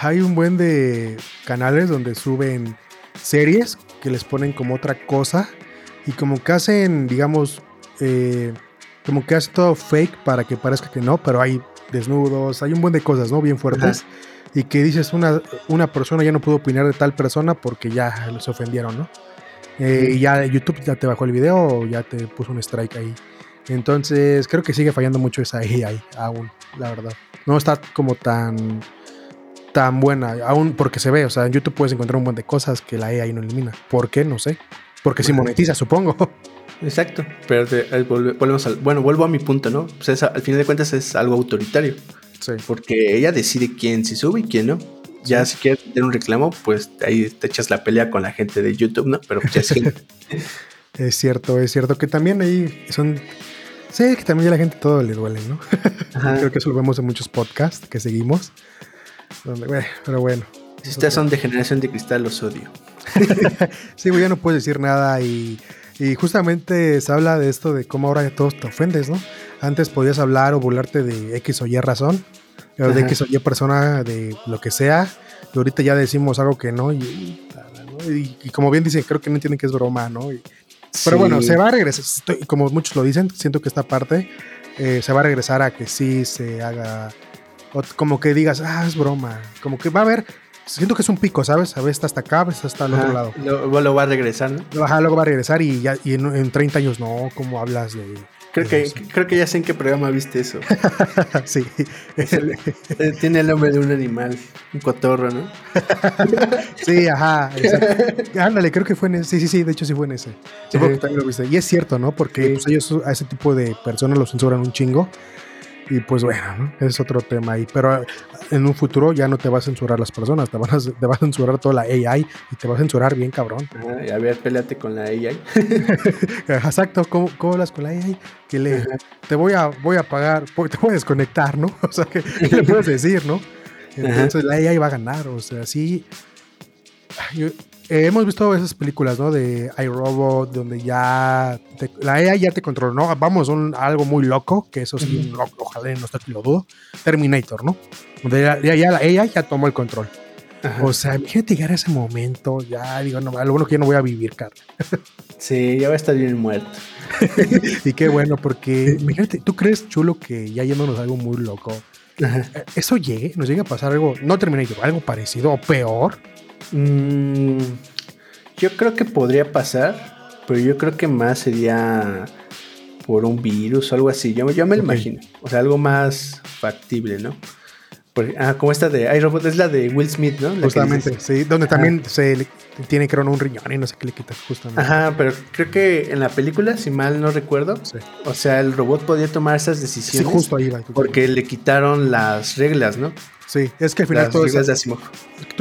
[SPEAKER 3] hay un buen de canales donde suben series que les ponen como otra cosa y como que hacen, digamos, eh, como que hacen todo fake para que parezca que no, pero hay desnudos, hay un buen de cosas, ¿no? Bien fuertes. Y que dices, una, una persona ya no pudo opinar de tal persona porque ya los ofendieron, ¿no? Eh, y ya YouTube ya te bajó el video o ya te puso un strike ahí. Entonces, creo que sigue fallando mucho esa AI aún, la verdad. No está como tan tan buena, aún porque se ve, o sea, en YouTube puedes encontrar un montón de cosas que la AI no elimina. ¿Por qué? No sé. Porque si
[SPEAKER 2] Ajá.
[SPEAKER 3] monetiza, supongo.
[SPEAKER 2] Exacto, pero te- ahí volve- volvemos al, bueno, vuelvo a mi punto, ¿no? Pues es- al final de cuentas es algo autoritario.
[SPEAKER 3] Sí.
[SPEAKER 2] Porque ella decide quién se sube y quién no. Ya si quieres tener un reclamo, pues ahí te echas la pelea con la gente de YouTube, ¿no? Pero pues ya sí.
[SPEAKER 3] Es cierto, es cierto que también ahí son... Sí, que también a la gente todo le duele, ¿no? Creo que eso lo vemos en muchos podcasts que seguimos. Bueno, pero bueno.
[SPEAKER 2] Si ustedes son de generación de cristal, los odio.
[SPEAKER 3] Sí, güey, ya no puedes decir nada y, y justamente se habla de esto de cómo ahora todos te ofendes, ¿no? Antes podías hablar o burlarte de X o Y razón, de. X o Y persona, de lo que sea, y ahorita ya decimos algo que no, y, y- y como bien dicen, creo que no entienden que es broma, ¿no? Pero
[SPEAKER 2] Sí.
[SPEAKER 3] bueno, se va a regresar, estoy- como muchos lo dicen, siento que esta parte eh, se va a regresar a que sí se haga, o como que digas, ah, es broma, como que va a haber, siento que es un pico, ¿sabes? A veces está hasta acá, a veces hasta el otro lado.
[SPEAKER 2] Lo, lo va a regresar, ¿no?
[SPEAKER 3] Ajá, luego va a regresar y ya y en, en 30 años no, ¿cómo hablas de...?
[SPEAKER 2] Creo que, creo que ya sé en qué programa viste eso.
[SPEAKER 3] sí.
[SPEAKER 2] Eh, Tiene el nombre de un animal, un cotorro, ¿no?
[SPEAKER 3] sí, ajá. exacto. Ándale, creo que fue en ese. Sí, sí, sí, de hecho sí fue en ese. También lo viste. Y es cierto, ¿no? Porque
[SPEAKER 2] Sí.
[SPEAKER 3] pues, ellos a ese tipo de personas los censuran un chingo. Y pues bueno, ¿no? es otro tema ahí. Pero eh, en un futuro ya no te va a censurar las personas, te, van a, te va a censurar toda la AI y te va a censurar bien cabrón.
[SPEAKER 2] Ajá, y a ver, peleate con la AI.
[SPEAKER 3] Exacto, ¿cómo, cómo hablas con la AI? Que le, te voy a, voy a pagar, te voy a desconectar, ¿no? O sea, ¿qué, qué le puedes decir, no? Entonces la AI va a ganar, o sea, sí. Yo- eh, hemos visto esas películas, ¿no? De iRobot, donde ya te- la AI ya te controla, ¿no? Vamos a un- algo muy loco, que eso sí, lo- ojalá no está lo dudo. Terminator, ¿no? Donde ya, ya- ya la AI ya tomó el control.
[SPEAKER 2] Ajá.
[SPEAKER 3] O sea, imagínate llegar a ese momento, ya digo, no, lo bueno que ya no voy a vivir, cara.
[SPEAKER 2] Sí, ya va a estar bien muerto.
[SPEAKER 3] Y qué bueno, porque imagínate, ¿tú crees, chulo, que ya yéndonos a algo muy loco,
[SPEAKER 2] Ajá.
[SPEAKER 3] eh, eso llegue, nos llegue a pasar algo, no Terminator, algo parecido o peor?
[SPEAKER 2] Mm, yo creo que podría pasar, pero yo creo que más sería por un virus o algo así. Yo, yo me lo imagino. O sea, algo más factible, ¿no? Ah, como esta de iRobot, es la de Will Smith, ¿no? La
[SPEAKER 3] Justamente, sí, donde también se le- tiene creo un riñón y no sé qué le quitan, justamente.
[SPEAKER 2] Ajá, pero creo que en la película, si mal no recuerdo,
[SPEAKER 3] Sí,
[SPEAKER 2] o sea, el robot podía tomar esas
[SPEAKER 3] Sí,
[SPEAKER 2] decisiones
[SPEAKER 3] justo ahí va.
[SPEAKER 2] porque le quitaron las reglas, ¿no?
[SPEAKER 3] Sí, es que al final
[SPEAKER 2] Las
[SPEAKER 3] todo es,
[SPEAKER 2] de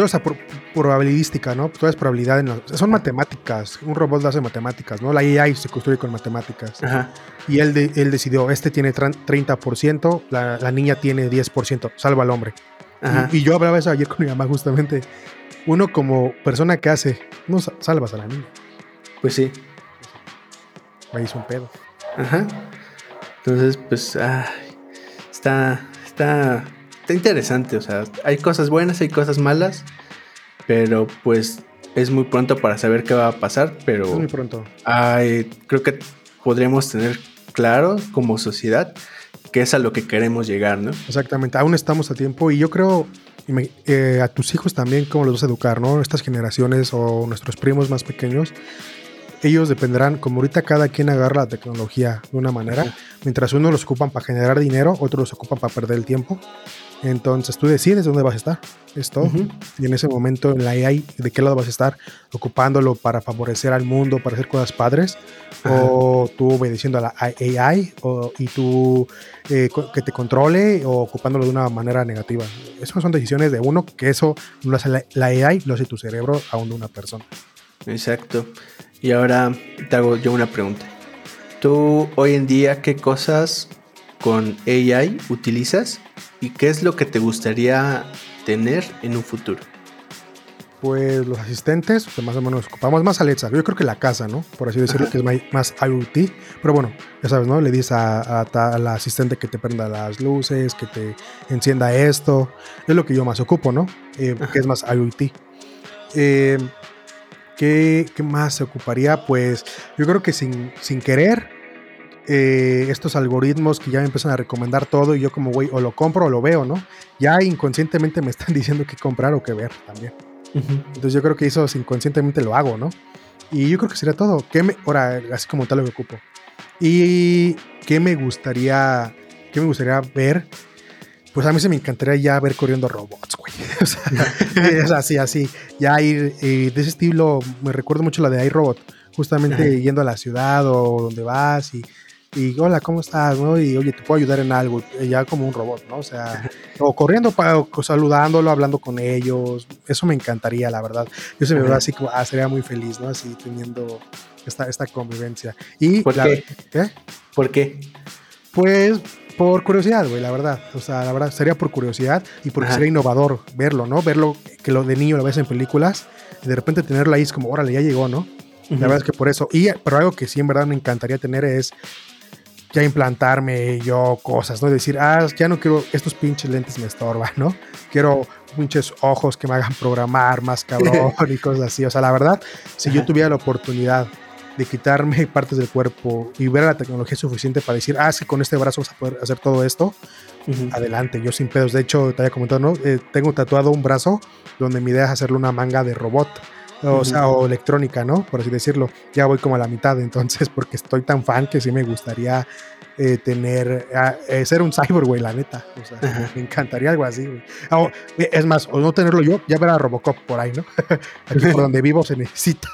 [SPEAKER 3] esa pro- probabilística, ¿no? Toda es probabilidad. En la- son matemáticas. Un robot hace matemáticas, ¿no? La AI se construye con matemáticas.
[SPEAKER 2] Ajá.
[SPEAKER 3] Y él, de- él decidió, este tiene tran- 30%, la, la niña tiene 10%, salva al hombre.
[SPEAKER 2] Ajá.
[SPEAKER 3] Y, y yo hablaba eso ayer con mi mamá justamente. Uno como persona que hace, no sa- salvas a la niña.
[SPEAKER 2] Pues sí.
[SPEAKER 3] Ahí hizo un pedo.
[SPEAKER 2] Ajá. Entonces, pues, ay, está, está, está interesante. O sea, hay cosas buenas, hay cosas malas, pero pues es muy pronto para saber qué va a pasar.
[SPEAKER 3] Es
[SPEAKER 2] Pero
[SPEAKER 3] muy pronto.
[SPEAKER 2] ay, creo que podríamos tener claro como sociedad que es a lo que queremos llegar, ¿no?
[SPEAKER 3] Exactamente, aún estamos a tiempo y yo creo eh, a tus hijos también cómo los vas a educar, ¿no? Estas generaciones o nuestros primos más pequeños, ellos dependerán, como ahorita cada quien agarra la tecnología de una manera,
[SPEAKER 2] Ajá.
[SPEAKER 3] mientras unos los ocupan para generar dinero, otros los ocupan para perder el tiempo. Entonces tú decides dónde vas a estar, es todo. Y en ese momento en la AI, ¿de qué lado vas a estar? ¿Ocupándolo para favorecer al mundo, para hacer cosas padres? ¿O tú obedeciendo a la AI o, y tú eh, que te controle o ocupándolo de una manera negativa? Esas son decisiones de uno, que eso no lo hace la, la AI, lo hace tu cerebro aún de una persona.
[SPEAKER 2] Exacto. Y ahora te hago yo una pregunta. ¿Tú hoy en día qué cosas con AI utilizas y qué es lo que te gustaría tener en un futuro?
[SPEAKER 3] Pues los asistentes, que más o menos ocupamos más Alexa. Yo creo que la casa, ¿no? Por así decirlo,
[SPEAKER 2] Ajá.
[SPEAKER 3] que es mai- más IoT. Pero bueno, ya sabes, ¿no? Le dices a, a ta- a la asistente que te prenda las luces, que te encienda esto. Es lo que yo más ocupo, ¿no? Eh, que es más IoT. Eh, ¿qué, qué más se ocuparía? Pues yo creo que sin, sin querer, eh, estos algoritmos que ya me empiezan a recomendar todo y yo como, güey, o lo compro o lo veo, ¿no? Ya inconscientemente me están diciendo qué comprar o qué ver también. Entonces yo creo que eso inconscientemente lo hago, ¿no? Y yo creo que sería todo. ¿Qué me, ahora, así como tal lo que ocupo. Y qué me gustaría, qué me gustaría ver. Pues a mí se me encantaría ya ver corriendo robots, güey. O sea, es así, así. Ya ir eh, de ese estilo, me recuerdo mucho la de iRobot. Justamente
[SPEAKER 2] Ajá.
[SPEAKER 3] yendo a la ciudad o donde vas y, y hola, ¿cómo estás? ¿no? Y oye, te puedo ayudar en algo. Ya como un robot, ¿no? O sea, o corriendo, o saludándolo, hablando con ellos. Eso me encantaría, la verdad. Yo se me veo así como, ah, sería muy feliz, ¿no? Así teniendo esta, esta convivencia. Y
[SPEAKER 2] ¿Por
[SPEAKER 3] la-
[SPEAKER 2] qué? ¿Por qué?
[SPEAKER 3] Pues por curiosidad, güey, la verdad. O sea, la verdad, sería por curiosidad y porque
[SPEAKER 2] Ajá.
[SPEAKER 3] sería innovador verlo, ¿no? Verlo que lo de niño lo ves en películas y de repente tenerlo ahí es como, órale, ya llegó, ¿no? La verdad es que por eso. Y, pero algo que sí en verdad me encantaría tener es ya implantarme yo cosas, ¿no? Decir, ah, ya no quiero, estos pinches lentes me estorban, ¿no? Quiero pinches ojos que me hagan programar más cabrón y cosas así. O sea, la verdad, si yo tuviera la oportunidad de quitarme partes del cuerpo y ver la tecnología suficiente para decir, ah, sí, con este brazo vas a poder hacer todo esto, adelante, yo sin pedos. De hecho, te había comentado, ¿no? Eh, tengo tatuado un brazo donde mi idea es hacerle una manga de robot. O sea, o electrónica, ¿no? Por así decirlo. Ya voy como a la mitad, entonces, porque estoy tan fan que sí me gustaría eh, tener, eh, ser un cyborg, güey, la neta. O sea,
[SPEAKER 2] Ajá.
[SPEAKER 3] me encantaría algo así, güey. Ah, eh, es más, o no tenerlo yo, ya ver a Robocop por ahí, ¿no? Aquí por donde vivo se necesita.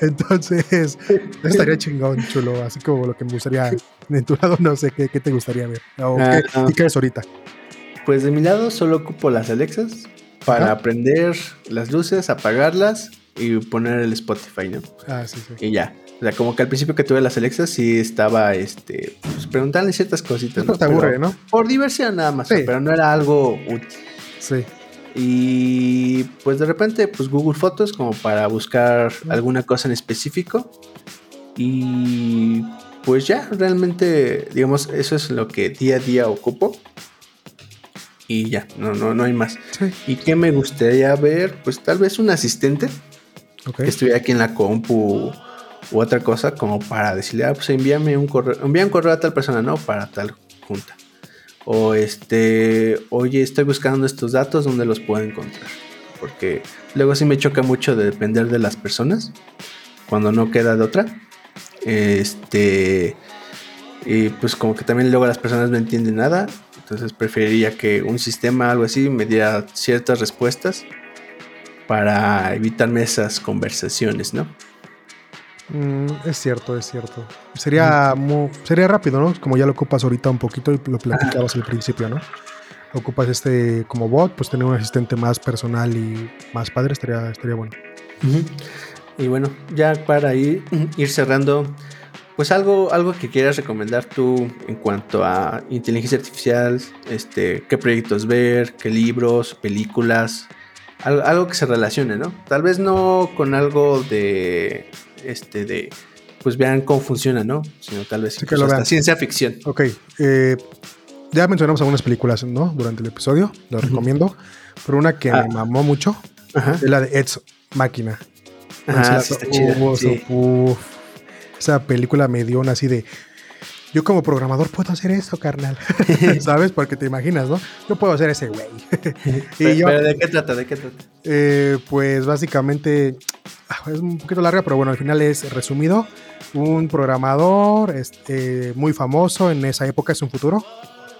[SPEAKER 3] Entonces, estaría chingón, chulo. Así como lo que me gustaría en tu lado, no sé qué, qué te gustaría ver. O
[SPEAKER 2] Ah,
[SPEAKER 3] qué,
[SPEAKER 2] no.
[SPEAKER 3] ¿Y qué eres ahorita?
[SPEAKER 2] Pues de mi lado solo ocupo las Alexas para
[SPEAKER 3] Ajá.
[SPEAKER 2] prender las luces, apagarlas y poner el Spotify, ¿no?
[SPEAKER 3] Ah, sí, sí.
[SPEAKER 2] Y ya. O sea, como que al principio que tuve las Alexas sí estaba, este, pues preguntarle ciertas cositas, ¿no?
[SPEAKER 3] te aburre,
[SPEAKER 2] Pero
[SPEAKER 3] ¿no?
[SPEAKER 2] Por diversión nada más,
[SPEAKER 3] Sí.
[SPEAKER 2] pero no era algo útil.
[SPEAKER 3] Sí.
[SPEAKER 2] Y pues de repente, pues Google Fotos como para buscar alguna cosa en específico. Y pues ya, realmente, digamos, eso es lo que día a día ocupo. Y ya, no, no, no hay más.
[SPEAKER 3] Sí.
[SPEAKER 2] ¿Y qué me gustaría ver? Pues tal vez un asistente que estuviera aquí en la compu u otra cosa como para decirle, ah, pues envíame un correo, envía un correo a tal persona, ¿no? Para tal junta. O este, oye, estoy buscando estos datos, ¿dónde los puedo encontrar? Porque luego sí me choca mucho de depender de las personas cuando no queda de otra. Este, y pues como que también luego las personas no entienden nada. Entonces preferiría que un sistema, algo así, me diera ciertas respuestas para evitarme esas conversaciones, ¿no?
[SPEAKER 3] Mm, es cierto, es cierto. Sería, sería rápido, ¿no? Como ya lo ocupas ahorita un poquito y lo platicabas al principio, ¿no? Ocupas este como bot, pues tener un asistente más personal y más padre estaría, estaría bueno.
[SPEAKER 2] Y bueno, ya para ir, ir cerrando, pues algo, algo que quieras recomendar tú en cuanto a inteligencia artificial, este, qué proyectos ver, qué libros, películas, algo, que se relacione, ¿no? Tal vez no con algo de, este, de, pues vean cómo funciona, ¿no? Sino tal vez
[SPEAKER 3] sí que lo
[SPEAKER 2] ciencia ficción.
[SPEAKER 3] Ok, eh, ya mencionamos algunas películas, ¿no? Durante el episodio, lo recomiendo, pero una que ah. me mamó mucho es la de Ed's Máquina.
[SPEAKER 2] Ah, está chida,
[SPEAKER 3] esa película me dio una así de. Yo como programador puedo hacer eso, carnal. ¿Sabes? Porque te imaginas, ¿no? Yo puedo hacer ese güey.
[SPEAKER 2] pero, ¿de qué trata? ¿De qué trata?
[SPEAKER 3] Eh, pues básicamente ah, es un poquito larga, pero bueno, al final es resumido. Un programador este, muy famoso en esa época, es un futuro.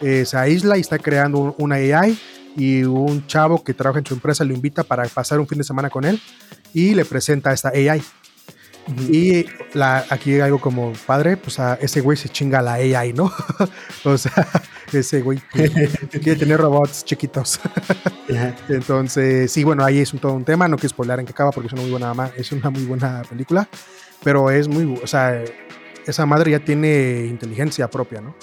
[SPEAKER 3] Eh, se aísla y está creando una AI y un chavo que trabaja en su empresa lo invita para pasar un fin de semana con él y le presenta esta AI. Y la, aquí algo como padre, pues a ese güey se chinga la AI, ¿no? o sea, ese güey quiere tener robots chiquitos. Entonces, sí, bueno, ahí es un, todo un tema, no quiero spoiler en qué acaba porque es una muy buena, es una muy buena película, pero es muy, o sea, esa madre ya tiene inteligencia propia, ¿no?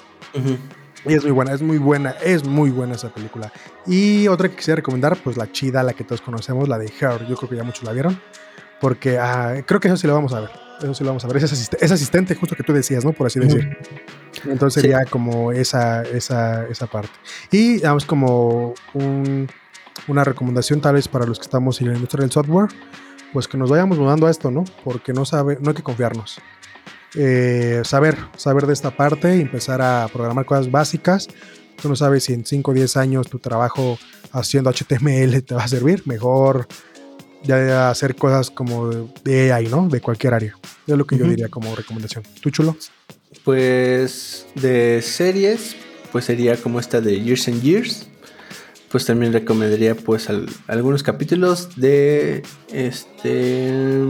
[SPEAKER 3] Y es muy buena, es muy buena, es muy buena esa película. Y otra que quisiera recomendar, pues la chida, la que todos conocemos, la de Her, yo creo que ya muchos la vieron. Porque ah, creo que eso sí lo vamos a ver. Eso sí lo vamos a ver. Es, asistente, justo que tú decías, ¿no? Por así decir. Entonces sería como esa, esa, esa parte. Y damos como una recomendación tal vez para los que estamos en la industria del software, pues que nos vayamos mudando a esto, ¿no? Porque no, sabe, no hay que confiarnos. Eh, saber, saber de esta parte y empezar a programar cosas básicas. Tú no sabes si en 5 o 10 años tu trabajo haciendo HTML te va a servir. Mejor ya hacer cosas como de AI, ¿no? De cualquier área. Es lo que yo diría como recomendación. ¿Tú, chulo?
[SPEAKER 2] Pues de series, pues sería como esta de Years and Years. Pues también recomendaría pues algunos capítulos de este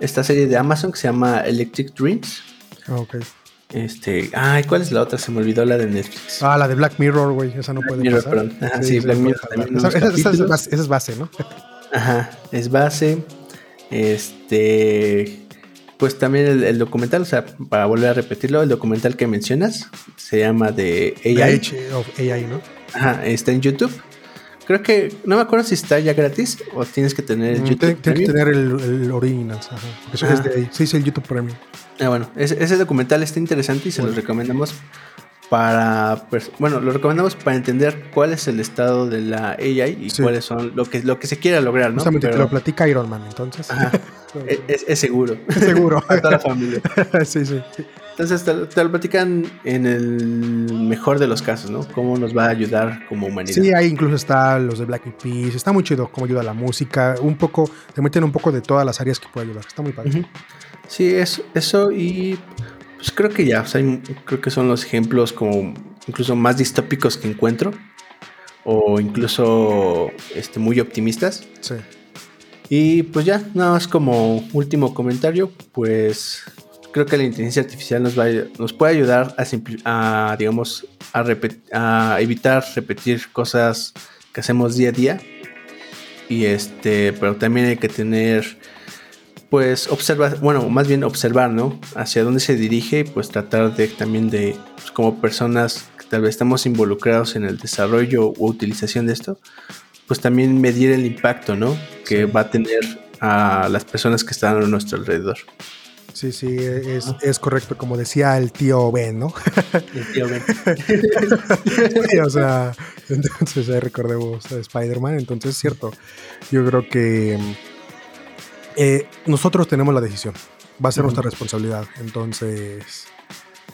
[SPEAKER 2] esta serie de Amazon que se llama Electric Dreams.
[SPEAKER 3] Ah, ok.
[SPEAKER 2] Este, ay, ¿cuál es la otra? Se me olvidó la de Netflix.
[SPEAKER 3] Ah, la de Black Mirror, güey, esa no puede
[SPEAKER 2] Mirror, Perdón. sí, Black Mirror también.
[SPEAKER 3] Esa, esa, es base, ¿no?
[SPEAKER 2] Ajá, es base. Este. Pues también el, documental, o sea, para volver a repetirlo, el documental que mencionas se llama de AI.
[SPEAKER 3] of AI, ¿no?
[SPEAKER 2] Ajá, está en YouTube. Creo que, no me acuerdo si está ya gratis o tienes que tener el mm, YouTube.
[SPEAKER 3] Tienes que tener el, el Originals, ajá. Eso es de ahí. Sí, es el YouTube Premium.
[SPEAKER 2] Ah, bueno, ese, ese documental está interesante y se lo recomendamos para, bueno, lo recomendamos para entender cuál es el estado de la AI y cuáles son lo que, lo que se quiera lograr, ¿no?
[SPEAKER 3] Justamente te lo platica Iron Man, entonces.
[SPEAKER 2] es, seguro.
[SPEAKER 3] Es seguro.
[SPEAKER 2] toda la familia.
[SPEAKER 3] sí, sí.
[SPEAKER 2] Entonces te, lo platican en el mejor de los casos, ¿no? Cómo nos va a ayudar como humanidad.
[SPEAKER 3] Sí, ahí incluso está los de Black Eyed Peas, está muy chido cómo ayuda la música, un poco, te meten un poco de todas las áreas que puede ayudar, está muy padre.
[SPEAKER 2] Sí, eso, eso y pues creo que ya, creo que son los ejemplos como incluso más distópicos que encuentro o incluso este, muy optimistas.
[SPEAKER 3] Sí.
[SPEAKER 2] Y pues ya, nada más como último comentario, pues creo que la inteligencia artificial nos, va nos puede ayudar a, a digamos, a, a, evitar repetir cosas que hacemos día a día. Y este, pero también hay que tener pues observar, bueno, más bien observar, ¿no? Hacia dónde se dirige y pues tratar de también de, pues, como personas que tal vez estamos involucrados en el desarrollo o utilización de esto, pues también medir el impacto, ¿no? Que va a tener a las personas que están a nuestro alrededor.
[SPEAKER 3] Sí, sí, es, correcto, como decía el tío Ben, ¿no?
[SPEAKER 2] El tío Ben.
[SPEAKER 3] o sea, entonces recordemos a Spider-Man, entonces es cierto, yo creo que eh, nosotros tenemos la decisión. Va a ser nuestra responsabilidad. Entonces,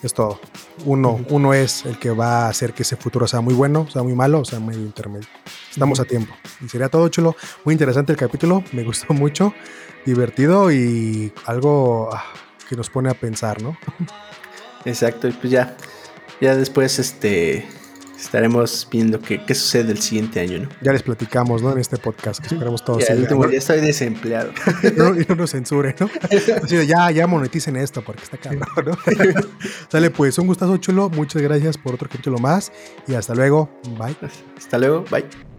[SPEAKER 3] es todo. Uno, uno es el que va a hacer que ese futuro sea muy bueno, sea muy malo, sea muy intermedio. Estamos a tiempo. Y sería todo chulo. Muy interesante el capítulo. Me gustó mucho. Divertido y algo ah, que nos pone a pensar, ¿no?
[SPEAKER 2] Exacto. Y pues ya, ya después, este estaremos viendo qué, qué sucede el siguiente año, ¿no?
[SPEAKER 3] Ya les platicamos, ¿no? En este podcast, que esperemos todos.
[SPEAKER 2] Ya, día estoy desempleado.
[SPEAKER 3] no, y no nos censure, ¿no? Así de, ya, ya moneticen esto porque está cabrón, ¿no? Sale pues, un gustazo chulo, muchas gracias por otro capítulo más y hasta luego, bye.
[SPEAKER 2] Hasta luego, bye.